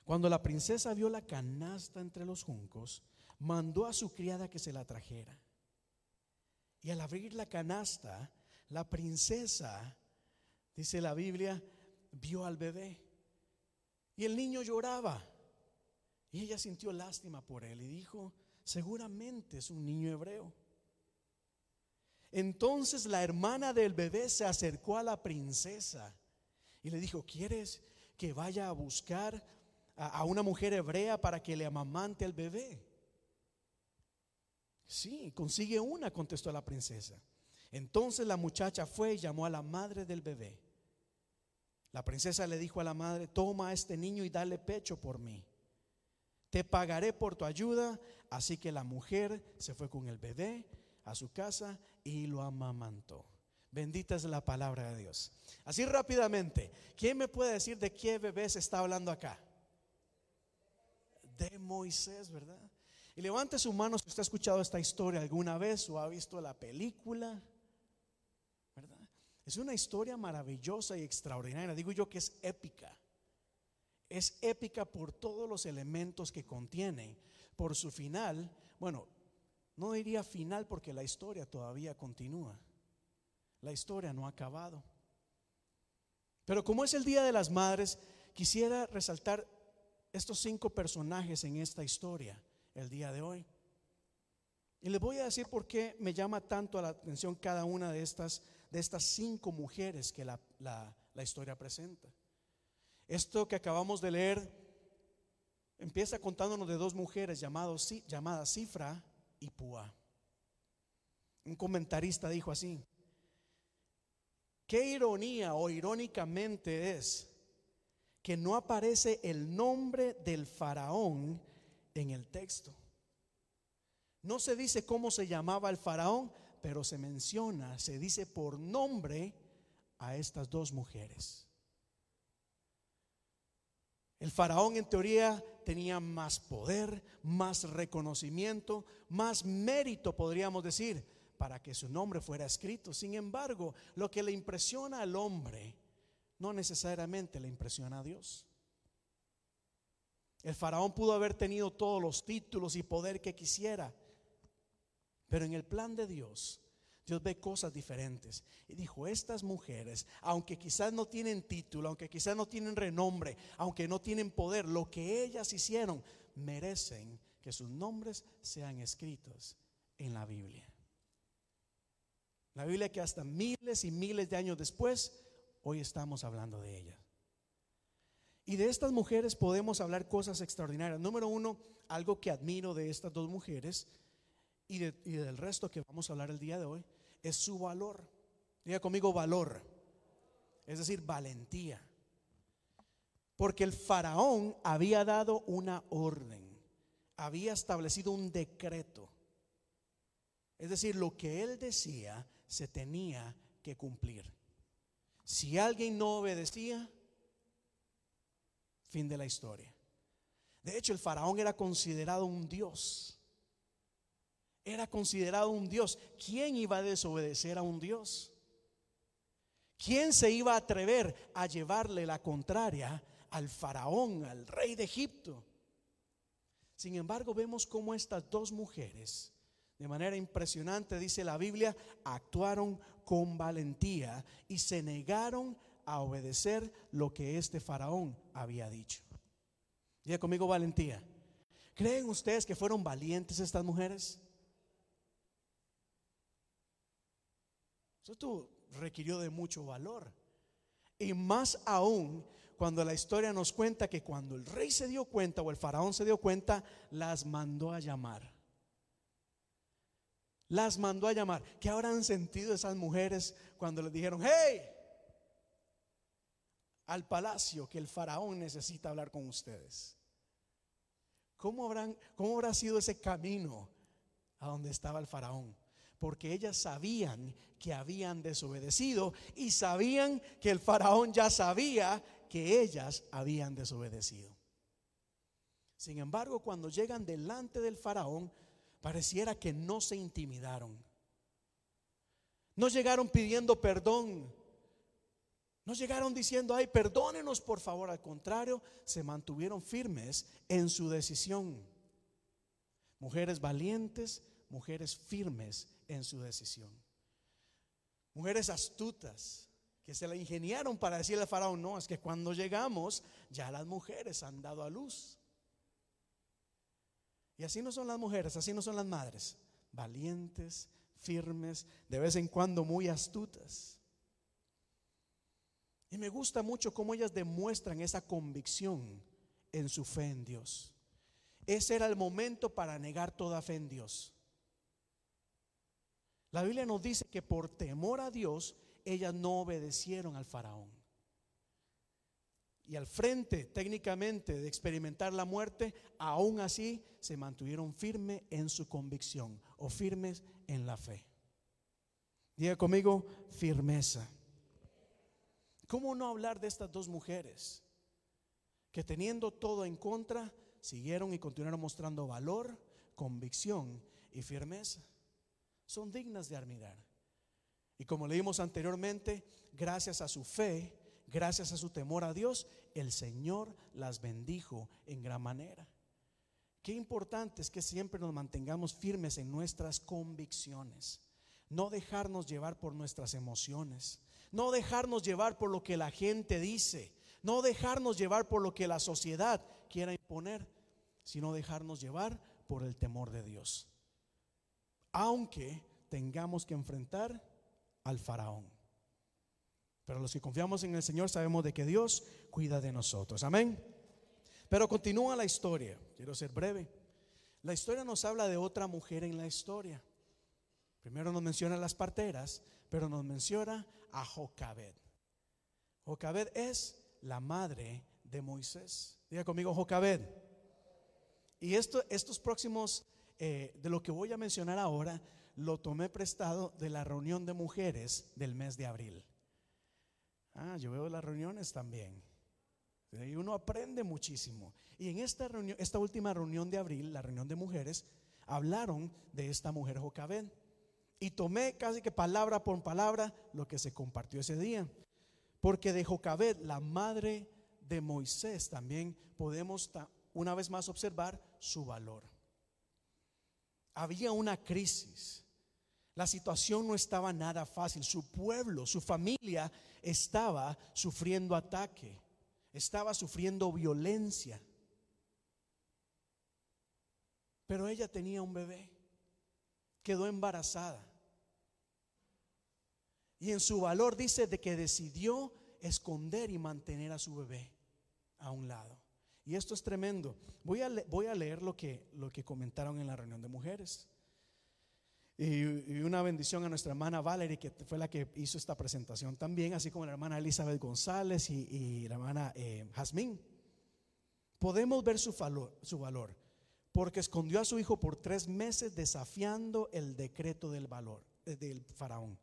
Cuando la princesa vio la canasta entre los juncos, mandó a su criada que se la trajera. Y al abrir la canasta, la princesa, dice la Biblia, vio al bebé. Y el niño lloraba. Y ella sintió lástima por él y dijo, seguramente es un niño hebreo. Entonces la hermana del bebé se acercó a la princesa y le dijo, ¿quieres que vaya a buscar a, una mujer hebrea para que le amamante al bebé? Sí, consigue una, contestó la princesa. Entonces la muchacha fue y llamó a la madre del bebé. La princesa le dijo a la madre, toma a este niño y dale pecho por mí. Te pagaré por tu ayuda. Así que la mujer se fue con el bebé a su casa y lo amamantó. Bendita es la palabra de Dios. Así rápidamente, ¿quién me puede decir de qué bebé se está hablando acá? De Moisés, ¿verdad? Y levante su mano si usted ha escuchado esta historia alguna vez o ha visto la película. Es una historia maravillosa y extraordinaria. Digo yo que es épica. Es épica por todos los elementos que contiene. Por su final, bueno, no diría final porque la historia todavía continúa. La historia no ha acabado. Pero como es el Día de las Madres, quisiera resaltar estos cinco personajes en esta historia el día de hoy. Y les voy a decir por qué me llama tanto la atención cada una de estas, de estas cinco mujeres que la, la- la historia presenta. Esto que acabamos de leer empieza contándonos de dos mujeres llamadas Cifra y Púa. Un comentarista dijo así, qué ironía o irónicamente es que no aparece el nombre del faraón en el texto. No se dice cómo se llamaba el faraón, pero se menciona, se dice por nombre a estas dos mujeres. El faraón en teoría tenía más poder, más reconocimiento, más mérito, podríamos decir, para que su nombre fuera escrito. Sin embargo, lo que le impresiona al hombre no necesariamente le impresiona a Dios. El faraón pudo haber tenido todos los títulos y poder que quisiera, pero en el plan de Dios, Dios ve cosas diferentes. Y dijo, estas mujeres, aunque quizás no tienen título, aunque quizás no tienen renombre, aunque no tienen poder, lo que ellas hicieron, merecen que sus nombres sean escritos en la Biblia. La Biblia que hasta miles y miles de años después, hoy estamos hablando de ella. Y de estas mujeres podemos hablar cosas extraordinarias. Número uno, algo que admiro de estas dos mujeres y, de- y del resto que vamos a hablar el día de hoy, es su valor. Diga conmigo valor. Es decir, valentía. Porque el faraón había dado una orden, había establecido un decreto. Es decir, lo que él decía se tenía que cumplir. Si alguien no obedecía, fin de la historia. De hecho, el faraón era considerado un dios. Era considerado un Dios. ¿Quién iba a desobedecer a un Dios? ¿Quién se iba a atrever a llevarle la contraria al faraón, al rey de Egipto? Sin embargo, vemos cómo estas dos mujeres, de manera impresionante, dice la Biblia, actuaron con valentía y se negaron a obedecer lo que este faraón había dicho. Diga conmigo valentía. ¿Creen ustedes que fueron valientes estas mujeres? Esto requirió de mucho valor. Y más aún cuando la historia nos cuenta que cuando el rey se dio cuenta o el faraón se dio cuenta, las mandó a llamar. Las mandó a llamar. ¿Qué habrán sentido esas mujeres cuando les dijeron, hey, al palacio que el faraón necesita hablar con ustedes? ¿Cómo, habrán, ¿Cómo habrá sido ese camino a donde estaba el faraón? Porque ellas sabían que habían desobedecido y sabían que el faraón ya sabía que ellas habían desobedecido. Sin embargo, cuando llegan delante del faraón, pareciera que no se intimidaron. No llegaron pidiendo perdón. No llegaron diciendo, ay, perdónenos por favor. Al contrario, se mantuvieron firmes en su decisión. Mujeres valientes, mujeres firmes en su decisión. Mujeres astutas que se la ingeniaron para decirle al faraón, no, es que cuando llegamos ya las mujeres han dado a luz. Y así no son las mujeres, así no son las madres, valientes, firmes, de vez en cuando muy astutas. Y me gusta mucho cómo ellas demuestran esa convicción en su fe en Dios. Ese era el momento para negar toda fe en Dios. La Biblia nos dice que por temor a Dios, ellas no obedecieron al faraón. Y al frente técnicamente de experimentar la muerte, aún así se mantuvieron firmes en su convicción o firmes en la fe. Diga conmigo, firmeza. ¿Cómo no hablar de estas dos mujeres que teniendo todo en contra, siguieron y continuaron mostrando valor, convicción y firmeza? Son dignas de admirar. Y como leímos anteriormente, gracias a su fe, gracias a su temor a Dios, el Señor las bendijo en gran manera. Qué importante es que siempre nos mantengamos firmes en nuestras convicciones, no dejarnos llevar por nuestras emociones, no dejarnos llevar por lo que la gente dice, no dejarnos llevar por lo que la sociedad quiera imponer, sino dejarnos llevar por el temor de Dios aunque tengamos que enfrentar al faraón. Pero los que confiamos en el Señor sabemos de que Dios cuida de nosotros. Amén. Pero continúa la historia. Quiero ser breve. La historia nos habla de otra mujer en la historia. Primero nos menciona las parteras, pero nos menciona a Jocabed. Jocabed es la madre de Moisés. Diga conmigo Jocabed. Y esto, estos próximos eh, de lo que voy a mencionar ahora, lo tomé prestado de la reunión de mujeres del mes de abril. Ah, yo veo las reuniones también. Y uno aprende muchísimo. Y en esta reunión, esta última reunión de abril, la reunión de mujeres, hablaron de esta mujer Jocabed. Y tomé casi que palabra por palabra lo que se compartió ese día. Porque de Jocabed, la madre de Moisés, también podemos una vez más observar su valor había una crisis. La situación no estaba nada fácil. Su pueblo, su familia estaba sufriendo ataque, estaba sufriendo violencia. Pero ella tenía un bebé, quedó embarazada. Y en su valor dice de que decidió esconder y mantener a su bebé a un lado. Y esto es tremendo. Voy a, leer lo que, lo que comentaron en la reunión de mujeres. Y, una bendición a nuestra hermana Valerie, que fue la que hizo esta presentación también, así como la hermana Elizabeth González y, la hermana eh, Jazmín. Podemos ver su valor, su valor, porque escondió a su hijo por tres meses desafiando el decreto del valor eh, del faraón.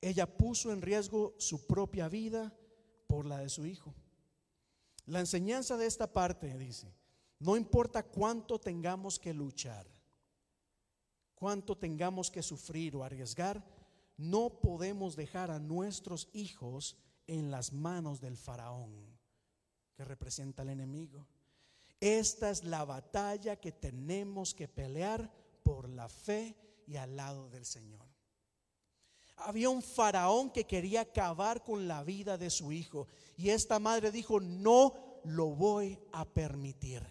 Ella puso en riesgo su propia vida por la de su hijo. La enseñanza de esta parte dice, no importa cuánto tengamos que luchar, cuánto tengamos que sufrir o arriesgar, no podemos dejar a nuestros hijos en las manos del faraón, que representa al enemigo. Esta es la batalla que tenemos que pelear por la fe y al lado del Señor. Había un faraón que quería acabar con la vida de su hijo y esta madre dijo, no lo voy a permitir.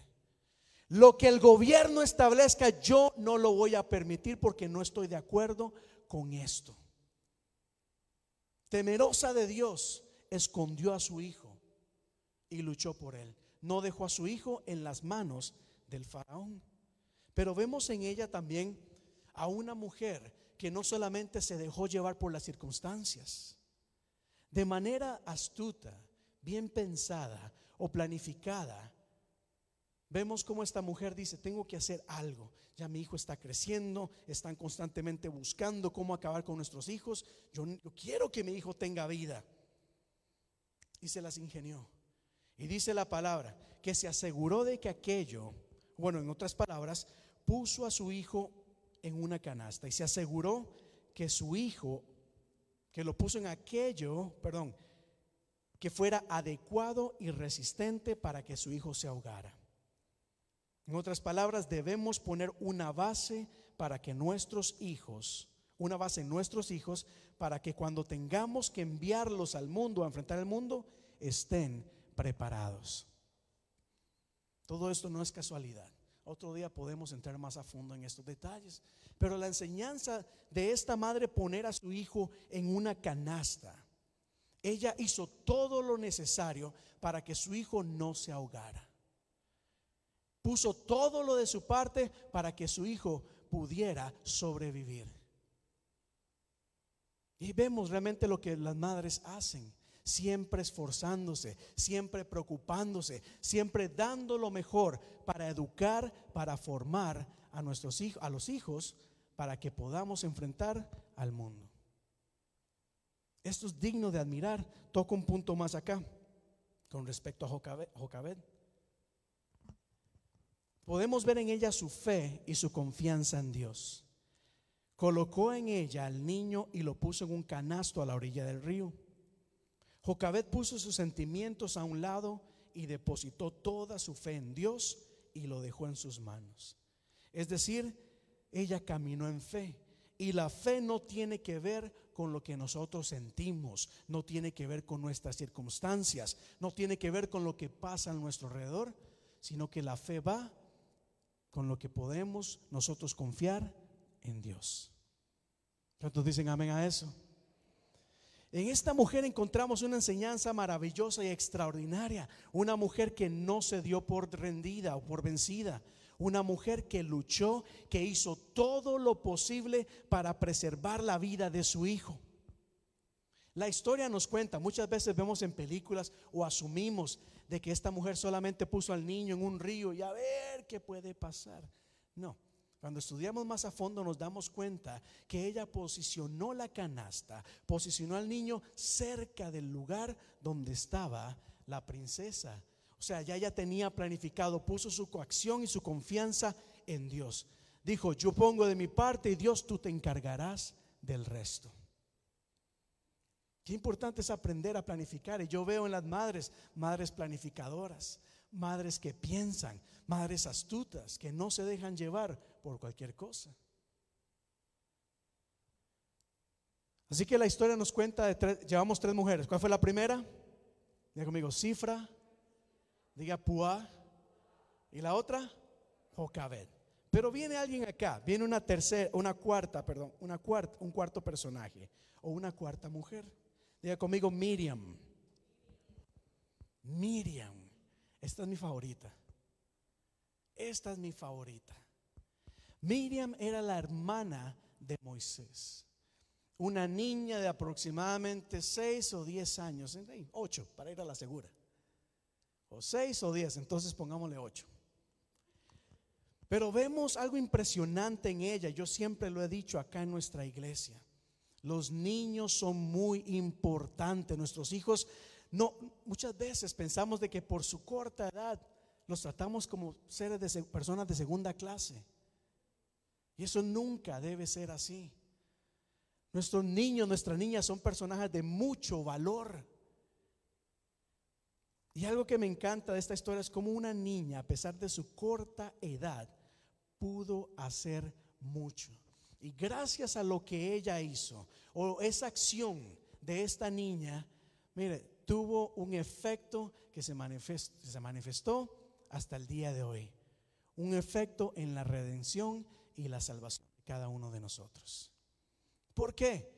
Lo que el gobierno establezca, yo no lo voy a permitir porque no estoy de acuerdo con esto. Temerosa de Dios, escondió a su hijo y luchó por él. No dejó a su hijo en las manos del faraón. Pero vemos en ella también a una mujer que no solamente se dejó llevar por las circunstancias, de manera astuta, bien pensada o planificada, vemos como esta mujer dice, tengo que hacer algo. Ya mi hijo está creciendo, están constantemente buscando cómo acabar con nuestros hijos. Yo, yo quiero que mi hijo tenga vida. Y se las ingenió. Y dice la palabra, que se aseguró de que aquello, bueno, en otras palabras, puso a su hijo en una canasta y se aseguró que su hijo, que lo puso en aquello, perdón, que fuera adecuado y resistente para que su hijo se ahogara. En otras palabras, debemos poner una base para que nuestros hijos, una base en nuestros hijos, para que cuando tengamos que enviarlos al mundo, a enfrentar el mundo, estén preparados. Todo esto no es casualidad. Otro día podemos entrar más a fondo en estos detalles. Pero la enseñanza de esta madre poner a su hijo en una canasta. Ella hizo todo lo necesario para que su hijo no se ahogara. Puso todo lo de su parte para que su hijo pudiera sobrevivir. Y vemos realmente lo que las madres hacen siempre esforzándose, siempre preocupándose, siempre dando lo mejor para educar, para formar a nuestros hijos, a los hijos, para que podamos enfrentar al mundo. Esto es digno de admirar. Toco un punto más acá con respecto a Jocabed. Podemos ver en ella su fe y su confianza en Dios. Colocó en ella al niño y lo puso en un canasto a la orilla del río. Jocabed puso sus sentimientos a un lado y depositó toda su fe en Dios y lo dejó en sus manos. Es decir, ella caminó en fe. Y la fe no tiene que ver con lo que nosotros sentimos, no tiene que ver con nuestras circunstancias, no tiene que ver con lo que pasa a nuestro alrededor, sino que la fe va con lo que podemos nosotros confiar en Dios. ¿Cuántos dicen amén a eso? En esta mujer encontramos una enseñanza maravillosa y extraordinaria. Una mujer que no se dio por rendida o por vencida. Una mujer que luchó, que hizo todo lo posible para preservar la vida de su hijo. La historia nos cuenta, muchas veces vemos en películas o asumimos de que esta mujer solamente puso al niño en un río y a ver qué puede pasar. No, cuando estudiamos más a fondo nos damos cuenta que ella posicionó la canasta, posicionó al niño cerca del lugar donde estaba la princesa. O sea, ya ella tenía planificado, puso su coacción y su confianza en Dios. Dijo, yo pongo de mi parte y Dios tú te encargarás del resto. Qué importante es aprender a planificar. Y yo veo en las madres, madres planificadoras, madres que piensan, madres astutas, que no se dejan llevar por cualquier cosa. Así que la historia nos cuenta de tres, llevamos tres mujeres. ¿Cuál fue la primera? Diga conmigo, Cifra, diga Puá, y la otra, Jocabed. Pero viene alguien acá, viene una tercera, una cuarta, perdón, una cuarta, un cuarto personaje o una cuarta mujer. Diga conmigo Miriam. Miriam. Esta es mi favorita. Esta es mi favorita. Miriam era la hermana de Moisés. Una niña de aproximadamente 6 o 10 años, 8 para ir a la segura. O 6 o 10, entonces pongámosle 8. Pero vemos algo impresionante en ella. Yo siempre lo he dicho acá en nuestra iglesia. Los niños son muy importantes. Nuestros hijos, no, muchas veces pensamos de que por su corta edad los tratamos como seres de personas de segunda clase. Y eso nunca debe ser así. Nuestros niños, nuestras niñas son personajes de mucho valor. Y algo que me encanta de esta historia es como una niña, a pesar de su corta edad, pudo hacer mucho. Y gracias a lo que ella hizo, o esa acción de esta niña, mire, tuvo un efecto que se manifestó, se manifestó hasta el día de hoy. Un efecto en la redención y la salvación de cada uno de nosotros. ¿Por qué?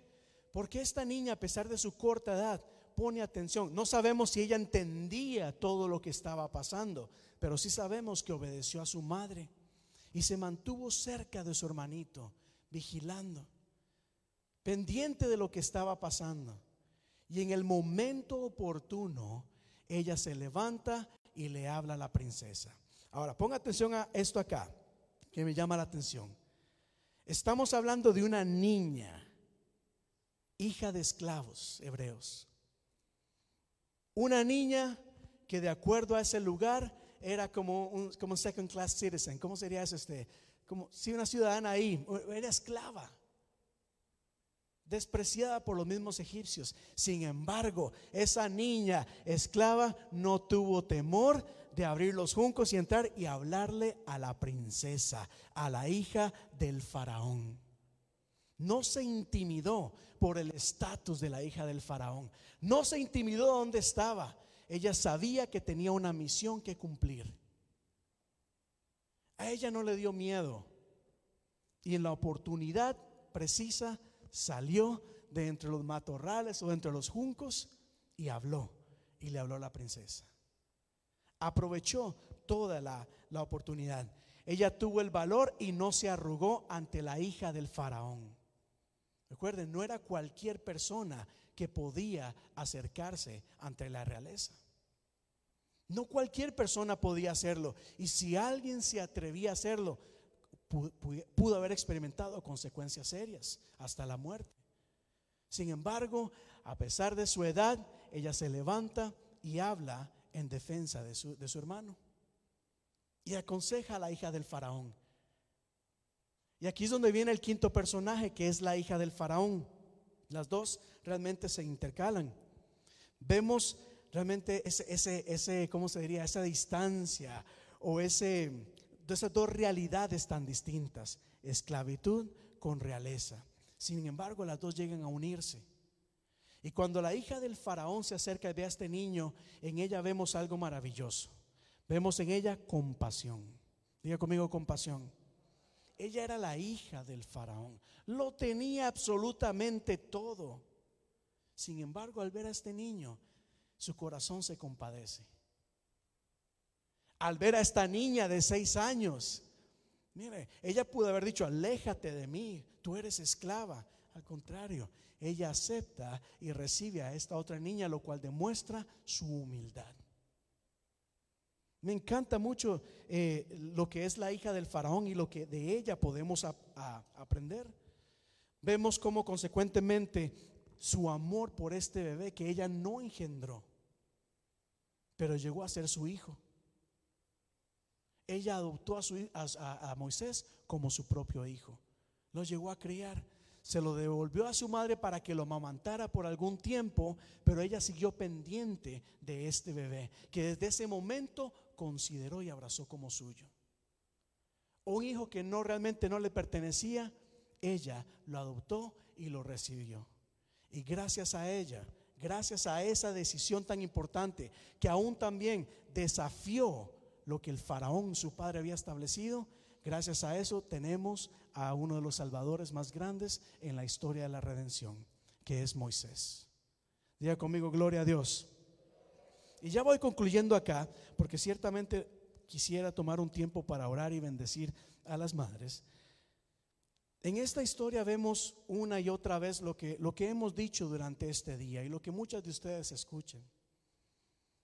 Porque esta niña, a pesar de su corta edad, pone atención. No sabemos si ella entendía todo lo que estaba pasando, pero sí sabemos que obedeció a su madre y se mantuvo cerca de su hermanito, vigilando, pendiente de lo que estaba pasando. Y en el momento oportuno, ella se levanta y le habla a la princesa. Ahora, ponga atención a esto acá, que me llama la atención. Estamos hablando de una niña, hija de esclavos hebreos. Una niña que de acuerdo a ese lugar era como un como second class citizen. ¿Cómo sería eso este? Como si una ciudadana ahí, era esclava despreciada por los mismos egipcios. Sin embargo, esa niña esclava no tuvo temor de abrir los juncos y entrar y hablarle a la princesa, a la hija del faraón. No se intimidó por el estatus de la hija del faraón. No se intimidó donde estaba. Ella sabía que tenía una misión que cumplir. A ella no le dio miedo. Y en la oportunidad precisa salió de entre los matorrales o entre los juncos y habló. Y le habló a la princesa. Aprovechó toda la, la oportunidad. Ella tuvo el valor y no se arrugó ante la hija del faraón. Recuerden, no era cualquier persona que podía acercarse ante la realeza. No cualquier persona podía hacerlo. Y si alguien se atrevía a hacerlo, pudo haber experimentado consecuencias serias, hasta la muerte. Sin embargo, a pesar de su edad, ella se levanta y habla en defensa de su, de su hermano. Y aconseja a la hija del faraón. Y aquí es donde viene el quinto personaje, que es la hija del faraón. Las dos realmente se intercalan. Vemos realmente ese, ese, ese ¿cómo se diría? Esa distancia o ese, esas dos realidades tan distintas, esclavitud con realeza. Sin embargo, las dos llegan a unirse. Y cuando la hija del faraón se acerca y ve a este niño, en ella vemos algo maravilloso. Vemos en ella compasión. Diga conmigo compasión. Ella era la hija del faraón. Lo tenía absolutamente todo. Sin embargo, al ver a este niño, su corazón se compadece al ver a esta niña de seis años. Mire, ella pudo haber dicho, aléjate de mí, tú eres esclava. Al contrario, ella acepta y recibe a esta otra niña, lo cual demuestra su humildad. Me encanta mucho eh, lo que es la hija del faraón y lo que de ella podemos aprender. Vemos cómo consecuentemente su amor por este bebé que ella no engendró, pero llegó a ser su hijo ella adoptó a, su, a, Moisés como su propio hijo. Lo llegó a criar. Se lo devolvió a su madre para que lo amamantara por algún tiempo, pero ella siguió pendiente de este bebé, que desde ese momento consideró y abrazó como suyo. Un hijo que no realmente no le pertenecía, ella lo adoptó y lo recibió. Y gracias a ella, gracias a esa decisión tan importante, que aún también desafió lo que el faraón, su padre, había establecido. Gracias a eso tenemos a uno de los salvadores más grandes en la historia de la redención, que es Moisés. Diga conmigo, gloria a Dios. Y ya voy concluyendo acá, porque ciertamente quisiera tomar un tiempo para orar y bendecir a las madres. En esta historia vemos una y otra vez lo que, lo que hemos dicho durante este día y lo que muchas de ustedes escuchen.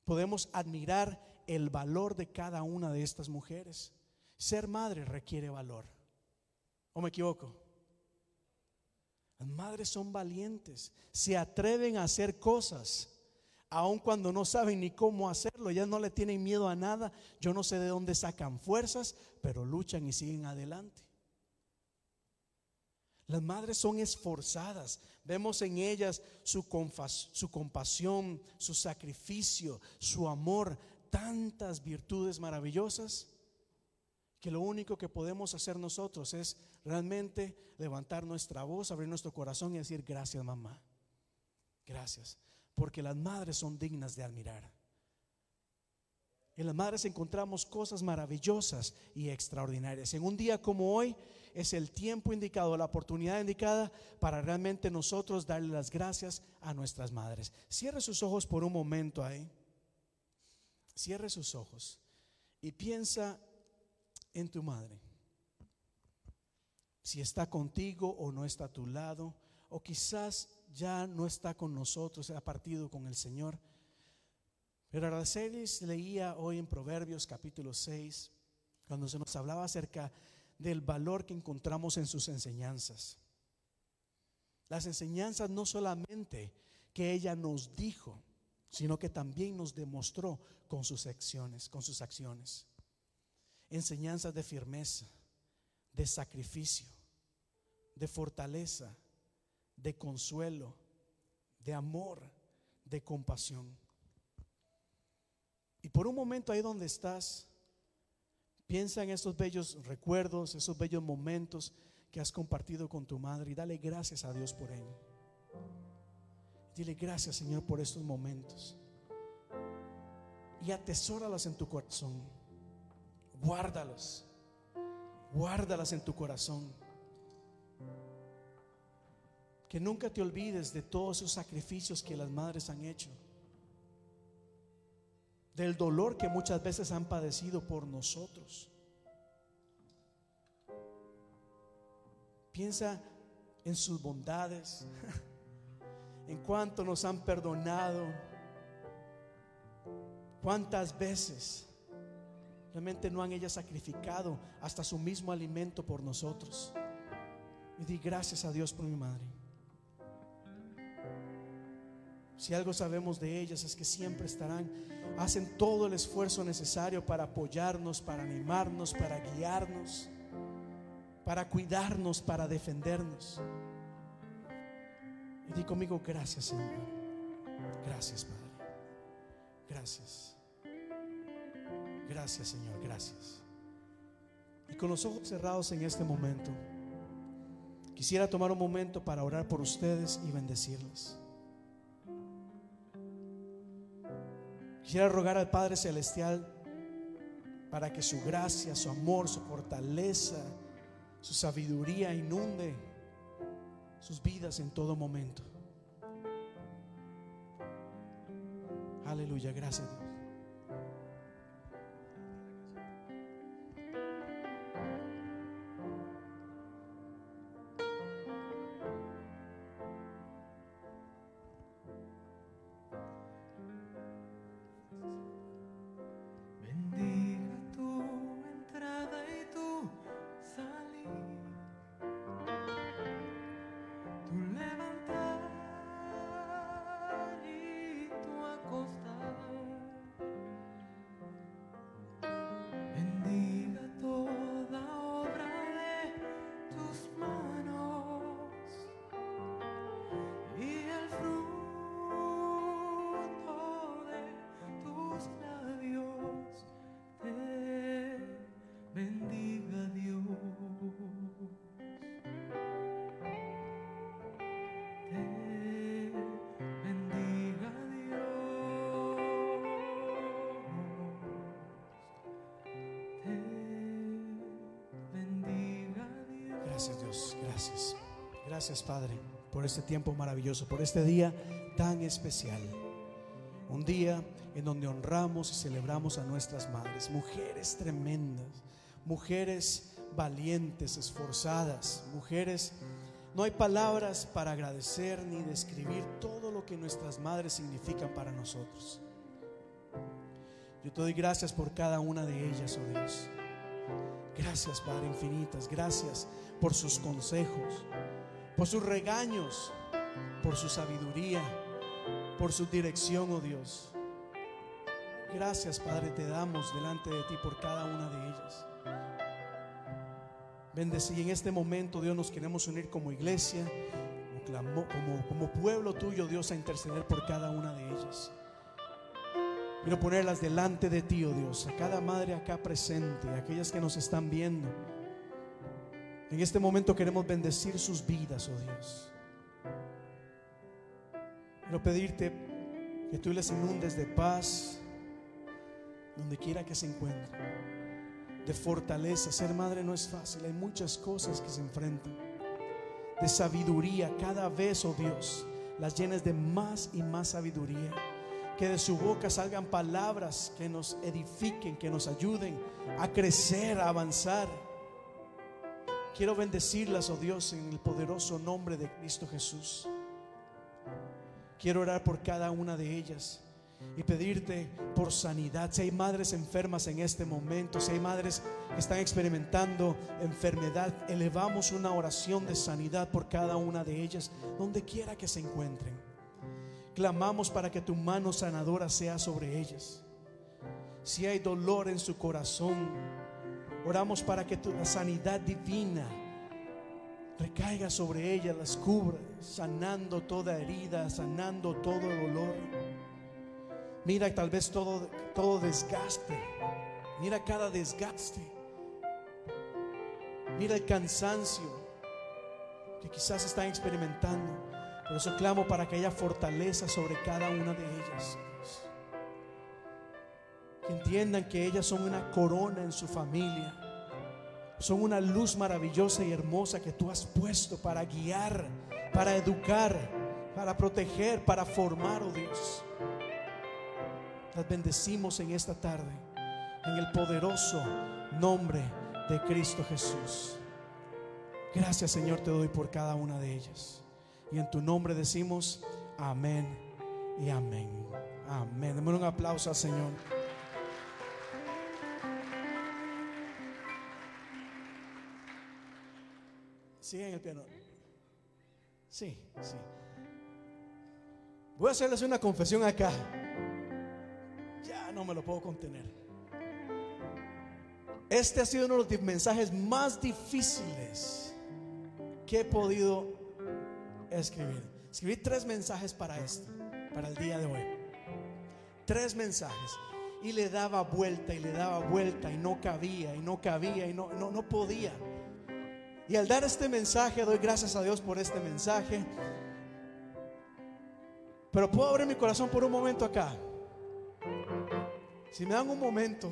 Podemos admirar el valor de cada una de estas mujeres. Ser madre requiere valor. ¿O me equivoco? Las madres son valientes, se atreven a hacer cosas, aun cuando no saben ni cómo hacerlo, ya no le tienen miedo a nada, yo no sé de dónde sacan fuerzas, pero luchan y siguen adelante. Las madres son esforzadas. Vemos en ellas su, su compasión, su sacrificio, su amor, tantas virtudes maravillosas que lo único que podemos hacer nosotros es realmente levantar nuestra voz, abrir nuestro corazón y decir gracias mamá. Gracias. Porque las madres son dignas de admirar. En las madres encontramos cosas maravillosas y extraordinarias. En un día como hoy es el tiempo indicado, la oportunidad indicada para realmente nosotros darle las gracias a nuestras madres. Cierre sus ojos por un momento ahí. Cierre sus ojos y piensa en tu madre. Si está contigo o no está a tu lado, o quizás ya no está con nosotros, ha partido con el Señor. Pero Aracelis leía hoy en Proverbios capítulo 6, cuando se nos hablaba acerca del valor que encontramos en sus enseñanzas. Las enseñanzas no solamente que ella nos dijo, sino que también nos demostró con sus acciones, con sus acciones. Enseñanzas de firmeza, de sacrificio, de fortaleza, de consuelo, de amor, de compasión. Y por un momento ahí donde estás, piensa en esos bellos recuerdos, esos bellos momentos que has compartido con tu madre y dale gracias a Dios por ello. Dile gracias Señor por estos momentos. Y atesóralos en tu corazón. Guárdalos. Guárdalas en tu corazón. Que nunca te olvides de todos esos sacrificios que las madres han hecho. Del dolor que muchas veces han padecido por nosotros. Piensa en sus bondades, en cuánto nos han perdonado, cuántas veces realmente no han ellas sacrificado hasta su mismo alimento por nosotros. Y di gracias a Dios por mi madre. Si algo sabemos de ellas es que siempre estarán, hacen todo el esfuerzo necesario para apoyarnos, para animarnos, para guiarnos, para cuidarnos, para defendernos. Y di conmigo, gracias Señor. Gracias Padre. Gracias. Gracias Señor, gracias. Y con los ojos cerrados en este momento, quisiera tomar un momento para orar por ustedes y bendecirles. Quisiera rogar al Padre Celestial para que su gracia, su amor, su fortaleza, su sabiduría inunde sus vidas en todo momento. Aleluya, gracias gracias. Padre por este tiempo maravilloso, por este día tan especial. Un día en donde honramos y celebramos a nuestras madres, mujeres tremendas, mujeres valientes, esforzadas, mujeres... No hay palabras para agradecer ni describir todo lo que nuestras madres significan para nosotros. Yo te doy gracias por cada una de ellas, oh Dios. Gracias, Padre infinitas. Gracias por sus consejos, por sus regaños, por su sabiduría, por su dirección, oh Dios. Gracias, Padre, te damos delante de ti por cada una de ellas. Bendecir en este momento, Dios, nos queremos unir como iglesia, como, como, pueblo tuyo, Dios, a interceder por cada una de ellas. Quiero ponerlas delante de ti, oh Dios, a cada madre acá presente, a aquellas que nos están viendo. En este momento queremos bendecir sus vidas, oh Dios. Quiero pedirte que tú les inundes de paz donde quiera que se encuentren, de fortaleza. Ser madre no es fácil, hay muchas cosas que se enfrentan. De sabiduría, cada vez, oh Dios, las llenes de más y más sabiduría. Que de su boca salgan palabras que nos edifiquen, que nos ayuden a crecer, a avanzar. Quiero bendecirlas, oh Dios, en el poderoso nombre de Cristo Jesús. Quiero orar por cada una de ellas y pedirte por sanidad. Si hay madres enfermas en este momento, si hay madres que están experimentando enfermedad, elevamos una oración de sanidad por cada una de ellas, donde quiera que se encuentren. Clamamos para que tu mano sanadora sea sobre ellas. Si hay dolor en su corazón, oramos para que tu la sanidad divina recaiga sobre ellas, las cubra, sanando toda herida, sanando todo dolor. Mira tal vez todo, todo desgaste. Mira cada desgaste. Mira el cansancio que quizás están experimentando. Por eso clamo para que haya fortaleza sobre cada una de ellas. Que entiendan que ellas son una corona en su familia. Son una luz maravillosa y hermosa que tú has puesto para guiar, para educar, para proteger, para formar, oh Dios. Las bendecimos en esta tarde, en el poderoso nombre de Cristo Jesús. Gracias Señor te doy por cada una de ellas. Y en tu nombre decimos amén y amén. Amén. Demos un aplauso al Señor. Sigue en el piano. Sí, sí. Voy a hacerles una confesión acá. Ya no me lo puedo contener. Este ha sido uno de los mensajes más difíciles que he podido escribir. Escribí tres mensajes para esto, para el día de hoy. Tres mensajes. Y le daba vuelta y le daba vuelta y no cabía y no cabía y no, no, no podía. Y al dar este mensaje, doy gracias a Dios por este mensaje. Pero puedo abrir mi corazón por un momento acá. Si me dan un momento,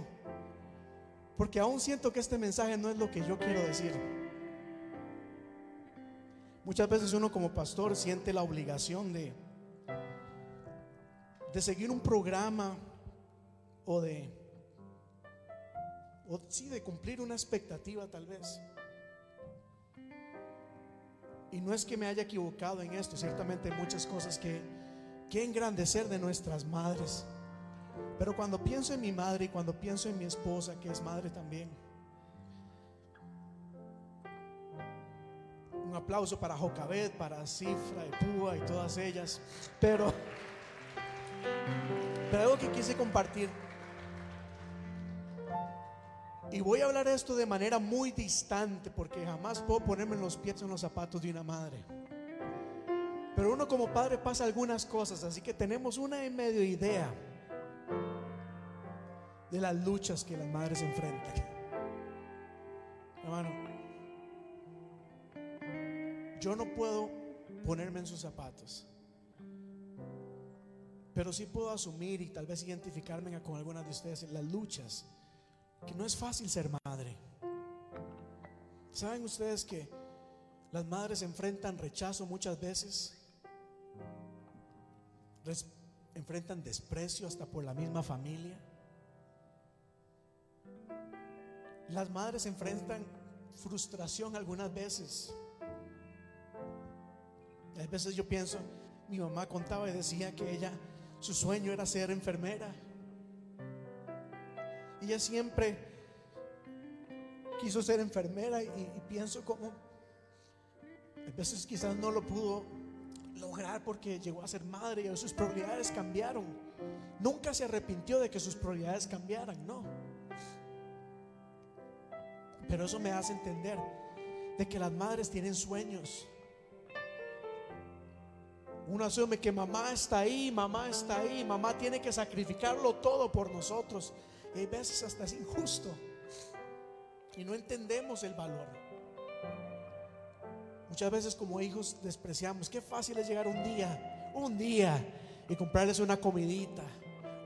porque aún siento que este mensaje no es lo que yo quiero decir. Muchas veces uno como pastor siente la obligación de, de seguir un programa o de, o sí, de cumplir una expectativa tal vez. Y no es que me haya equivocado en esto, ciertamente hay muchas cosas que, que engrandecer de nuestras madres. Pero cuando pienso en mi madre y cuando pienso en mi esposa, que es madre también, un aplauso para Jocabet, para Cifra y Púa y todas ellas. Pero, pero algo que quise compartir y voy a hablar esto de manera muy distante porque jamás puedo ponerme en los pies en los zapatos de una madre. Pero uno como padre pasa algunas cosas, así que tenemos una y medio idea de las luchas que las madres enfrentan. Hermano, yo no puedo ponerme en sus zapatos, pero sí puedo asumir y tal vez identificarme con algunas de ustedes en las luchas que no es fácil ser madre. ¿Saben ustedes que las madres enfrentan rechazo muchas veces? enfrentan desprecio hasta por la misma familia. Las madres enfrentan frustración algunas veces. A veces yo pienso, mi mamá contaba y decía que ella, su sueño era ser enfermera. Ella siempre quiso ser enfermera y, pienso como a veces quizás no lo pudo lograr porque llegó a ser madre y sus prioridades cambiaron. Nunca se arrepintió de que sus prioridades cambiaran, no. Pero eso me hace entender de que las madres tienen sueños. Uno asume que mamá está ahí, mamá está ahí, mamá tiene que sacrificarlo todo por nosotros. Y hay veces hasta es injusto. Y no entendemos el valor. Muchas veces como hijos despreciamos. Qué fácil es llegar un día, un día y comprarles una comidita.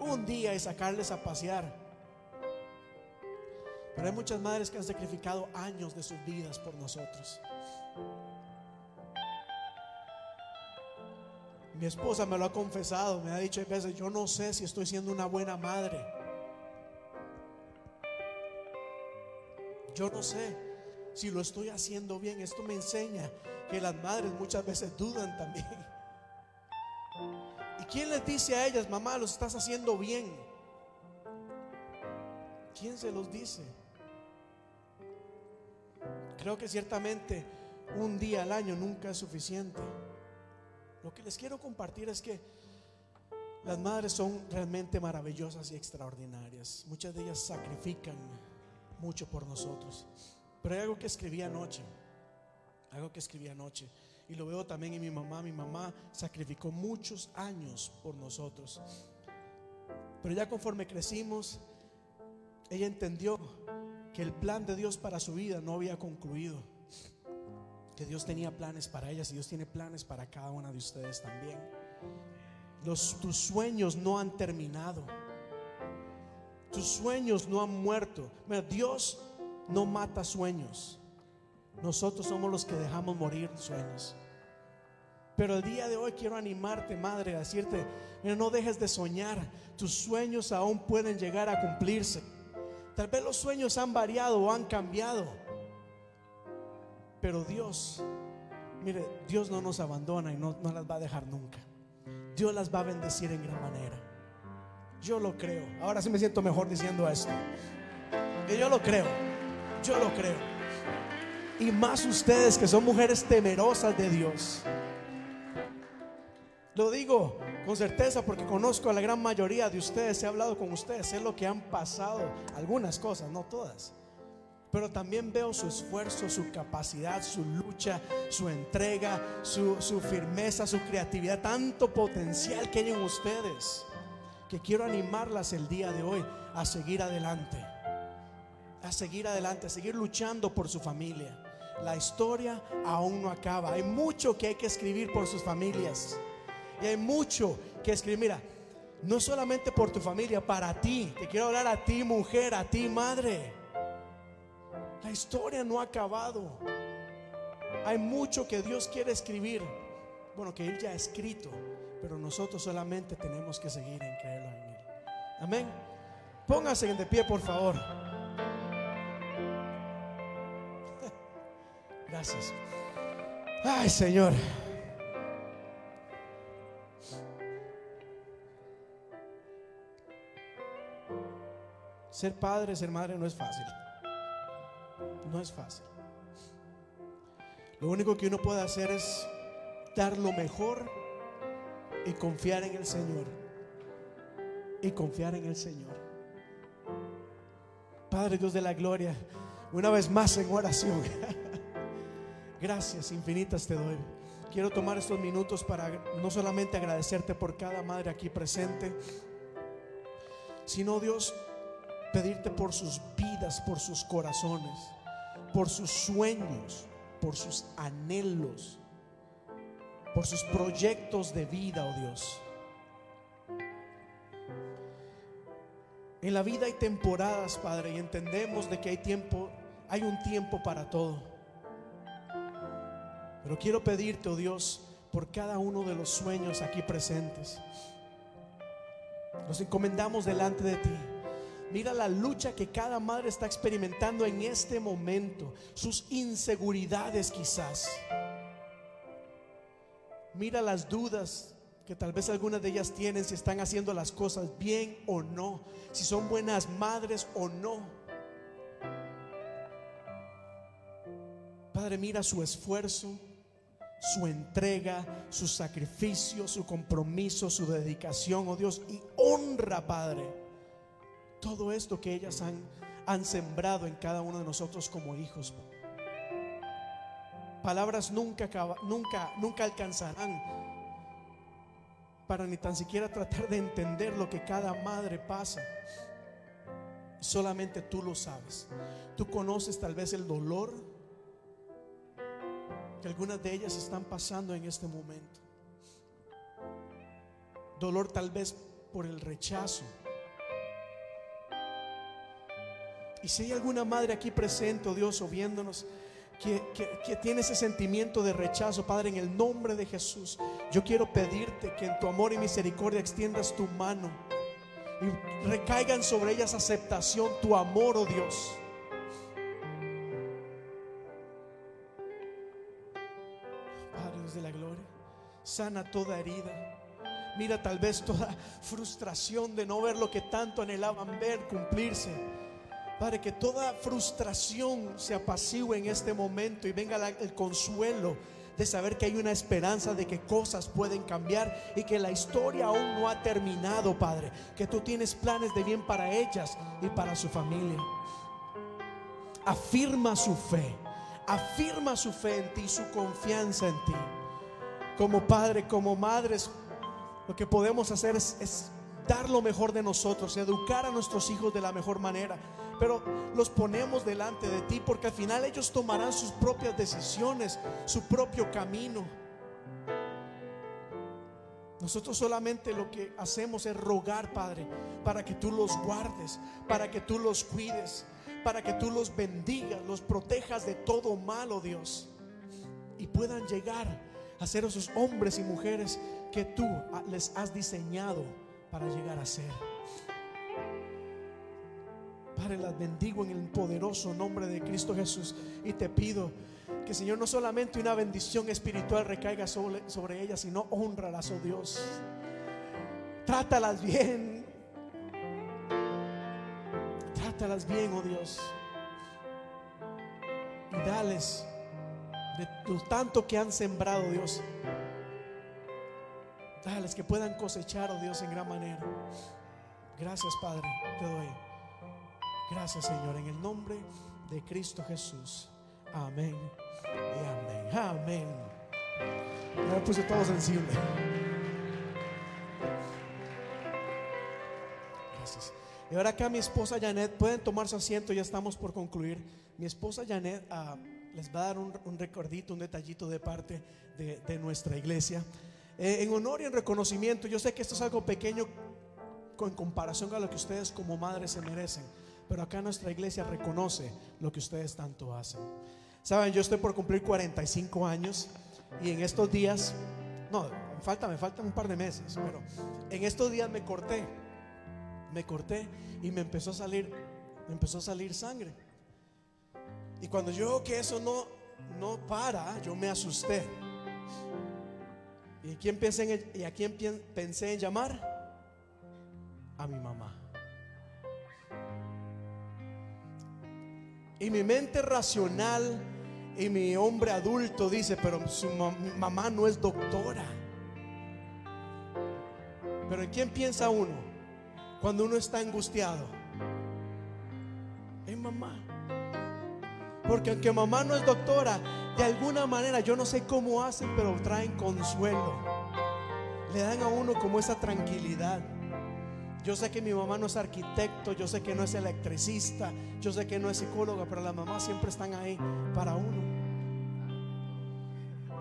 Un día y sacarles a pasear. Pero hay muchas madres que han sacrificado años de sus vidas por nosotros. Mi esposa me lo ha confesado, me ha dicho a veces, yo no sé si estoy siendo una buena madre. Yo no sé si lo estoy haciendo bien. Esto me enseña que las madres muchas veces dudan también. ¿Y quién les dice a ellas, mamá, lo estás haciendo bien? ¿Quién se los dice? Creo que ciertamente un día al año nunca es suficiente. Lo que les quiero compartir es que las madres son realmente maravillosas y extraordinarias. Muchas de ellas sacrifican mucho por nosotros. Pero hay algo que escribí anoche, algo que escribí anoche, y lo veo también en mi mamá. Mi mamá sacrificó muchos años por nosotros. Pero ya conforme crecimos, ella entendió que el plan de Dios para su vida no había concluido. Que Dios tenía planes para ellas y Dios tiene planes para cada una de ustedes también. Tus sueños no han terminado. Tus sueños no han muerto. Dios no mata sueños. Nosotros somos los que dejamos morir sueños. Pero el día de hoy quiero animarte, madre, a decirte, no dejes de soñar. Tus sueños aún pueden llegar a cumplirse. Tal vez los sueños han variado o han cambiado. Pero Dios, mire, Dios no nos abandona y no, no las va a dejar nunca. Dios las va a bendecir en gran manera. Yo lo creo. Ahora sí me siento mejor diciendo esto. Que yo lo creo. Yo lo creo. Y más ustedes que son mujeres temerosas de Dios. Lo digo con certeza porque conozco a la gran mayoría de ustedes, he hablado con ustedes, sé lo que han pasado, algunas cosas, no todas. Pero también veo su esfuerzo, su capacidad, su lucha, su entrega, su, firmeza, su creatividad, tanto potencial que hay en ustedes que quiero animarlas el día de hoy a seguir adelante, a seguir adelante, a seguir luchando por su familia. La historia aún no acaba. Hay mucho que hay que escribir por sus familias. Y hay mucho que escribir. Mira, no solamente por tu familia, para ti. Te quiero hablar a ti, mujer, a ti, madre. La historia no ha acabado. Hay mucho que Dios quiere escribir. Bueno, que Él ya ha escrito pero nosotros solamente tenemos que seguir en creerlo en Él. Amén. Pónganse de pie, por favor. Gracias. Ay, Señor. Ser padre, ser madre no es fácil. No es fácil. Lo único que uno puede hacer es dar lo mejor y confiar en el Señor. Y confiar en el Señor. Padre Dios de la gloria, una vez más en oración. Gracias infinitas te doy. Quiero tomar estos minutos para no solamente agradecerte por cada madre aquí presente, sino Dios, pedirte por sus vidas, por sus corazones, por sus sueños, por sus anhelos por sus proyectos de vida, oh Dios. En la vida hay temporadas, Padre, y entendemos de que hay tiempo, hay un tiempo para todo. Pero quiero pedirte, oh Dios, por cada uno de los sueños aquí presentes. Nos encomendamos delante de ti. Mira la lucha que cada madre está experimentando en este momento, sus inseguridades quizás. Mira las dudas que tal vez algunas de ellas tienen si están haciendo las cosas bien o no, si son buenas madres o no. Padre, mira su esfuerzo, su entrega, su sacrificio, su compromiso, su dedicación, oh Dios, y honra, Padre, todo esto que ellas han, han sembrado en cada uno de nosotros como hijos. palabras nunca, nunca, nunca alcanzarán para ni tan siquiera tratar de entender lo que cada madre pasa. Solamente tú lo sabes. Tú conoces tal vez el dolor que algunas de ellas están pasando en este momento. Dolor tal vez por el rechazo. Y si hay alguna madre aquí presente, oh Dios, o viéndonos, que, que- tiene ese sentimiento de rechazo, Padre, en el nombre de Jesús, yo quiero pedirte que en tu amor y misericordia extiendas tu mano y recaigan sobre ellas aceptación, tu amor, oh Dios. Padre Dios de la gloria, sana toda herida. Mira tal vez toda frustración de no ver lo que tanto anhelaban ver cumplirse. Padre, que toda frustración se apacigüe en este momento y venga el consuelo de saber que hay una esperanza de que cosas pueden cambiar y que la historia aún no ha terminado, Padre. Que tú tienes planes de bien para ellas y para su familia. Afirma su fe, afirma su fe en ti, su confianza en ti. Como padre, como madres, lo que podemos hacer es dar lo mejor de nosotros, educar a nuestros hijos de la mejor manera. Pero los ponemos delante de ti porque al final ellos tomarán sus propias decisiones, su propio camino. Nosotros solamente lo que hacemos es rogar, Padre, para que tú los guardes, para que tú los cuides, para que tú los bendigas, los protejas de todo malo, Dios. Y puedan llegar a ser esos hombres y mujeres que tú les has diseñado para llegar a ser. Padre, las bendigo en el poderoso nombre de Cristo Jesús y te pido que Señor no solamente una bendición espiritual recaiga sobre, ellas, sino honralas, oh Dios. Trátalas bien. Trátalas bien, oh Dios. Y dales de lo tanto que han sembrado, Dios. Dales que puedan cosechar, oh Dios, en gran manera. Gracias, Padre, te doy. Gracias, Señor, en el nombre de Cristo Jesús. Amén y amén. Amén. Me puse todo sensible. Gracias. Y ahora acá mi esposa Janet, pueden tomar su asiento, ya estamos por concluir. Mi esposa Janet ah, les va a dar un, un recordito, un detallito de parte de, de nuestra iglesia. Eh, en honor y en reconocimiento, yo sé que esto es algo pequeño con comparación a lo que ustedes como madres se merecen. Pero acá nuestra iglesia reconoce lo que ustedes tanto hacen. Saben, yo estoy por cumplir 45 años y en estos días, no, falta, me faltan un par de meses, pero en estos días me corté, me corté y me empezó a salir, me empezó a salir sangre. Y cuando yo veo que eso no, no para, yo me asusté. ¿Y, ¿Y a quién pensé en llamar? A mi mamá. Y mi mente racional y mi hombre adulto dice, pero su mamá no es doctora. Pero ¿en quién piensa uno cuando uno está angustiado? En mamá. Porque aunque mamá no es doctora, de alguna manera, yo no sé cómo hacen, pero traen consuelo. Le dan a uno como esa tranquilidad. Yo sé que mi mamá no es arquitecto, yo sé que no es electricista, yo sé que no es psicóloga, pero las mamás siempre están ahí para uno.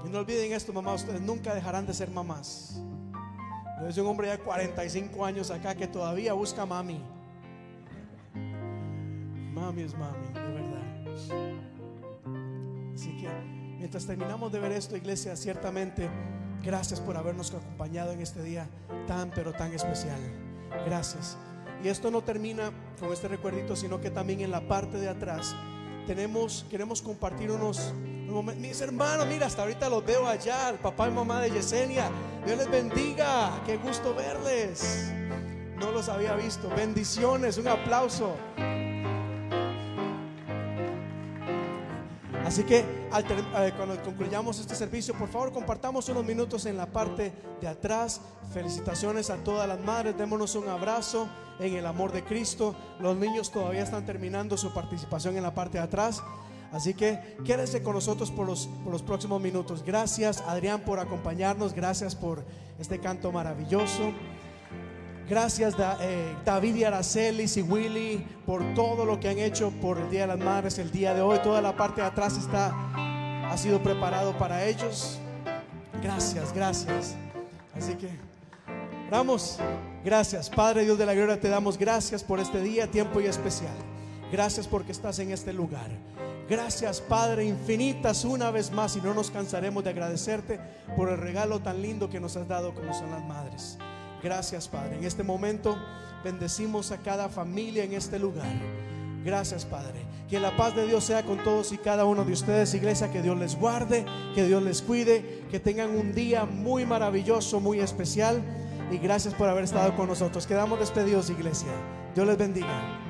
Y no olviden esto, mamá, ustedes nunca dejarán de ser mamás. Yo soy un hombre de 45 años acá que todavía busca mami. Mami es mami, de verdad. Así que mientras terminamos de ver esto, iglesia, ciertamente, gracias por habernos acompañado en este día tan, pero tan especial. Gracias. Y esto no termina con este recuerdito, sino que también en la parte de atrás tenemos, queremos compartir unos, unos. Mis hermanos, mira, hasta ahorita los veo allá, el papá y mamá de Yesenia. Dios les bendiga, qué gusto verles. No los había visto. Bendiciones, un aplauso. Así que eh, cuando concluyamos este servicio, por favor compartamos unos minutos en la parte de atrás. Felicitaciones a todas las madres, démonos un abrazo en el amor de Cristo. Los niños todavía están terminando su participación en la parte de atrás. Así que quédese con nosotros por los, por los próximos minutos. Gracias Adrián por acompañarnos, gracias por este canto maravilloso. Gracias Da- eh, David y Aracelis y Willy por todo lo que han hecho por el Día de las Madres, el día de hoy. Toda la parte de atrás está, ha sido preparado para ellos. Gracias, gracias. Así que Oramos. Gracias, Padre Dios de la gloria, te damos gracias por este día, tiempo y especial. Gracias porque estás en este lugar. Gracias, Padre, infinitas una vez más y no nos cansaremos de agradecerte por el regalo tan lindo que nos has dado como son las madres. Gracias, Padre. En este momento bendecimos a cada familia en este lugar. Gracias, Padre. Que la paz de Dios sea con todos y cada uno de ustedes, iglesia. Que Dios les guarde, que Dios les cuide, que tengan un día muy maravilloso, muy especial. Y gracias por haber estado con nosotros. Quedamos despedidos, iglesia. Dios les bendiga.